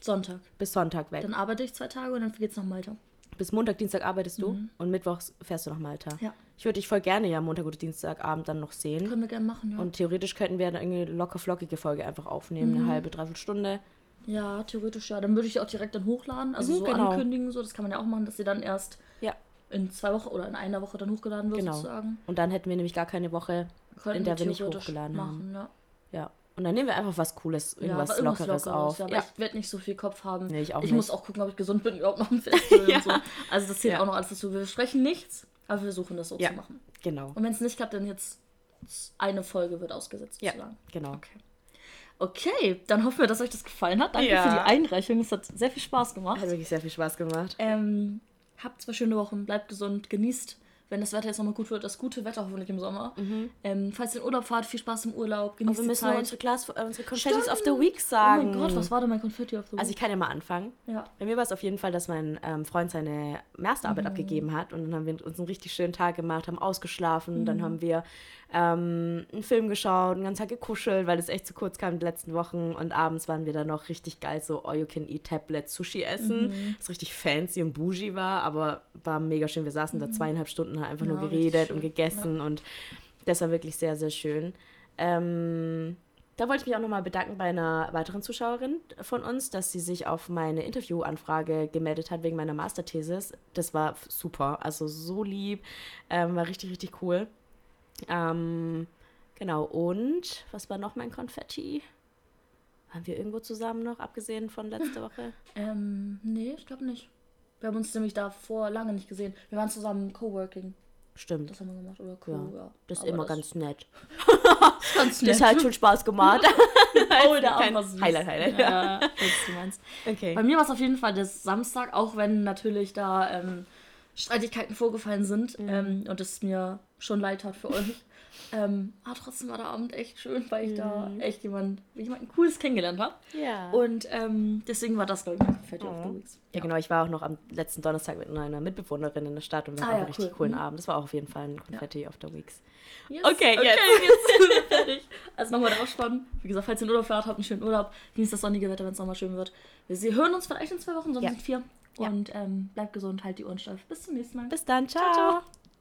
Sonntag. Bis Sonntag weg. Dann arbeite ich zwei Tage und dann geht's nach Malta. Bis Montag, Dienstag arbeitest du und Mittwochs fährst du nach Malta. Mhm. Ja. Ich würde dich voll gerne ja Montag oder Dienstagabend dann noch sehen. Können wir gerne machen, ja. Und theoretisch könnten wir dann irgendwie locker flockige Folge einfach aufnehmen, Mhm. eine halbe, dreiviertel Stunde. ja, theoretisch ja. Dann würde ich auch direkt dann hochladen. Also Mhm, so genau. ankündigen, so. Das kann man ja auch machen, dass sie dann erst Ja, in zwei Wochen oder in einer Woche dann hochgeladen wird, genau. sozusagen. Und dann hätten wir nämlich gar keine Woche, Könnten in der wir nicht theoretisch hochgeladen haben. machen, Ja. Ja. Und dann nehmen wir einfach was Cooles, Ja, irgendwas aber Lockeres auf. Ja, aber Ja. ich werde nicht so viel Kopf haben. Nee, ich auch ich nicht. muss auch gucken, ob ich gesund bin überhaupt noch im Festival Ja. und so. Also das zählt auch noch alles dazu. Wir versprechen nichts, aber wir versuchen das so zu machen. Genau. Und wenn es nicht klappt, dann jetzt eine Folge wird ausgesetzt Ja, sozusagen. genau. Okay. Okay, dann hoffen wir, dass euch das gefallen hat. Danke Ja. für die Einreichung. Es hat sehr viel Spaß gemacht. Hat wirklich sehr viel Spaß gemacht. Ähm, habt zwei schöne Wochen, bleibt gesund, genießt, wenn das Wetter jetzt nochmal gut wird, das gute Wetter hoffentlich im Sommer. Ähm, falls ihr in Urlaub fahrt, viel Spaß im Urlaub, genießt wir die müssen noch Zeit. unsere, Glas, äh, unsere Confettis of the. Week Oh sagen. mein Gott, was war denn mein Konfetti auf the Also ich kann ja mal anfangen. Ja. Bei mir war es auf jeden Fall, dass mein ähm, Freund seine Masterarbeit abgegeben hat und dann haben wir uns einen richtig schönen Tag gemacht, haben ausgeschlafen, dann haben wir ähm, einen Film geschaut, einen ganzen Tag gekuschelt, weil es echt zu kurz kam in den letzten Wochen und abends waren wir dann noch richtig geil so All-You-Can-Eat-Tablet Sushi essen, was richtig fancy und bougie war, aber war mega schön. Wir saßen da zweieinhalb Stunden, haben einfach Ja, nur geredet und gegessen und das war wirklich sehr, sehr schön. Ähm, da wollte ich mich auch nochmal bedanken bei einer weiteren Zuschauerin von uns, dass sie sich auf meine Interviewanfrage gemeldet hat wegen meiner Masterthesis. Das war super, also so lieb, ähm, war richtig, richtig cool. Ähm, genau, und was war noch mein Konfetti? Waren wir irgendwo zusammen noch, abgesehen von letzter Woche? Ähm, nee, ich glaube nicht. Wir haben uns nämlich davor lange nicht gesehen. Wir waren zusammen Coworking. Stimmt, Das haben wir gemacht. Oder Co. ja, Ja. das ist Aber immer ganz nett. ganz Das hat schon Spaß gemacht. Oh, Arm war süß. Highlight, Highlight. Ja, du meinst. Okay. Bei mir war es auf jeden Fall der Samstag, auch wenn natürlich da ähm, Streitigkeiten vorgefallen sind Mhm. ähm, und es mir schon leid hat für euch. Ähm, aber trotzdem war der Abend echt schön, weil ich da Mhm. echt jemand, jemanden Cooles kennengelernt habe. Ja. Und ähm, deswegen war das, glaube ich, mein Confetti of the Weeks. Ja, genau. Ich war auch noch am letzten Donnerstag mit einer Mitbewohnerin in der Stadt und wir Ah, hatten ja, einen richtig cool. coolen Mhm. Abend. Das war auch auf jeden Fall ein Confetti of the Weeks. Yes. Okay, okay, jetzt. jetzt sind wir fertig. Also nochmal der Abspann. Wie gesagt, falls ihr in Urlaub fahrt, habt einen schönen Urlaub. Genießt das sonnige Wetter, wenn es nochmal schön wird. Wir hören uns vielleicht in zwei Wochen, sonst Ja. sind vier. Ja. Und ähm, bleibt gesund, halt die Ohren steif. Bis zum nächsten Mal. Bis dann. ciao. ciao.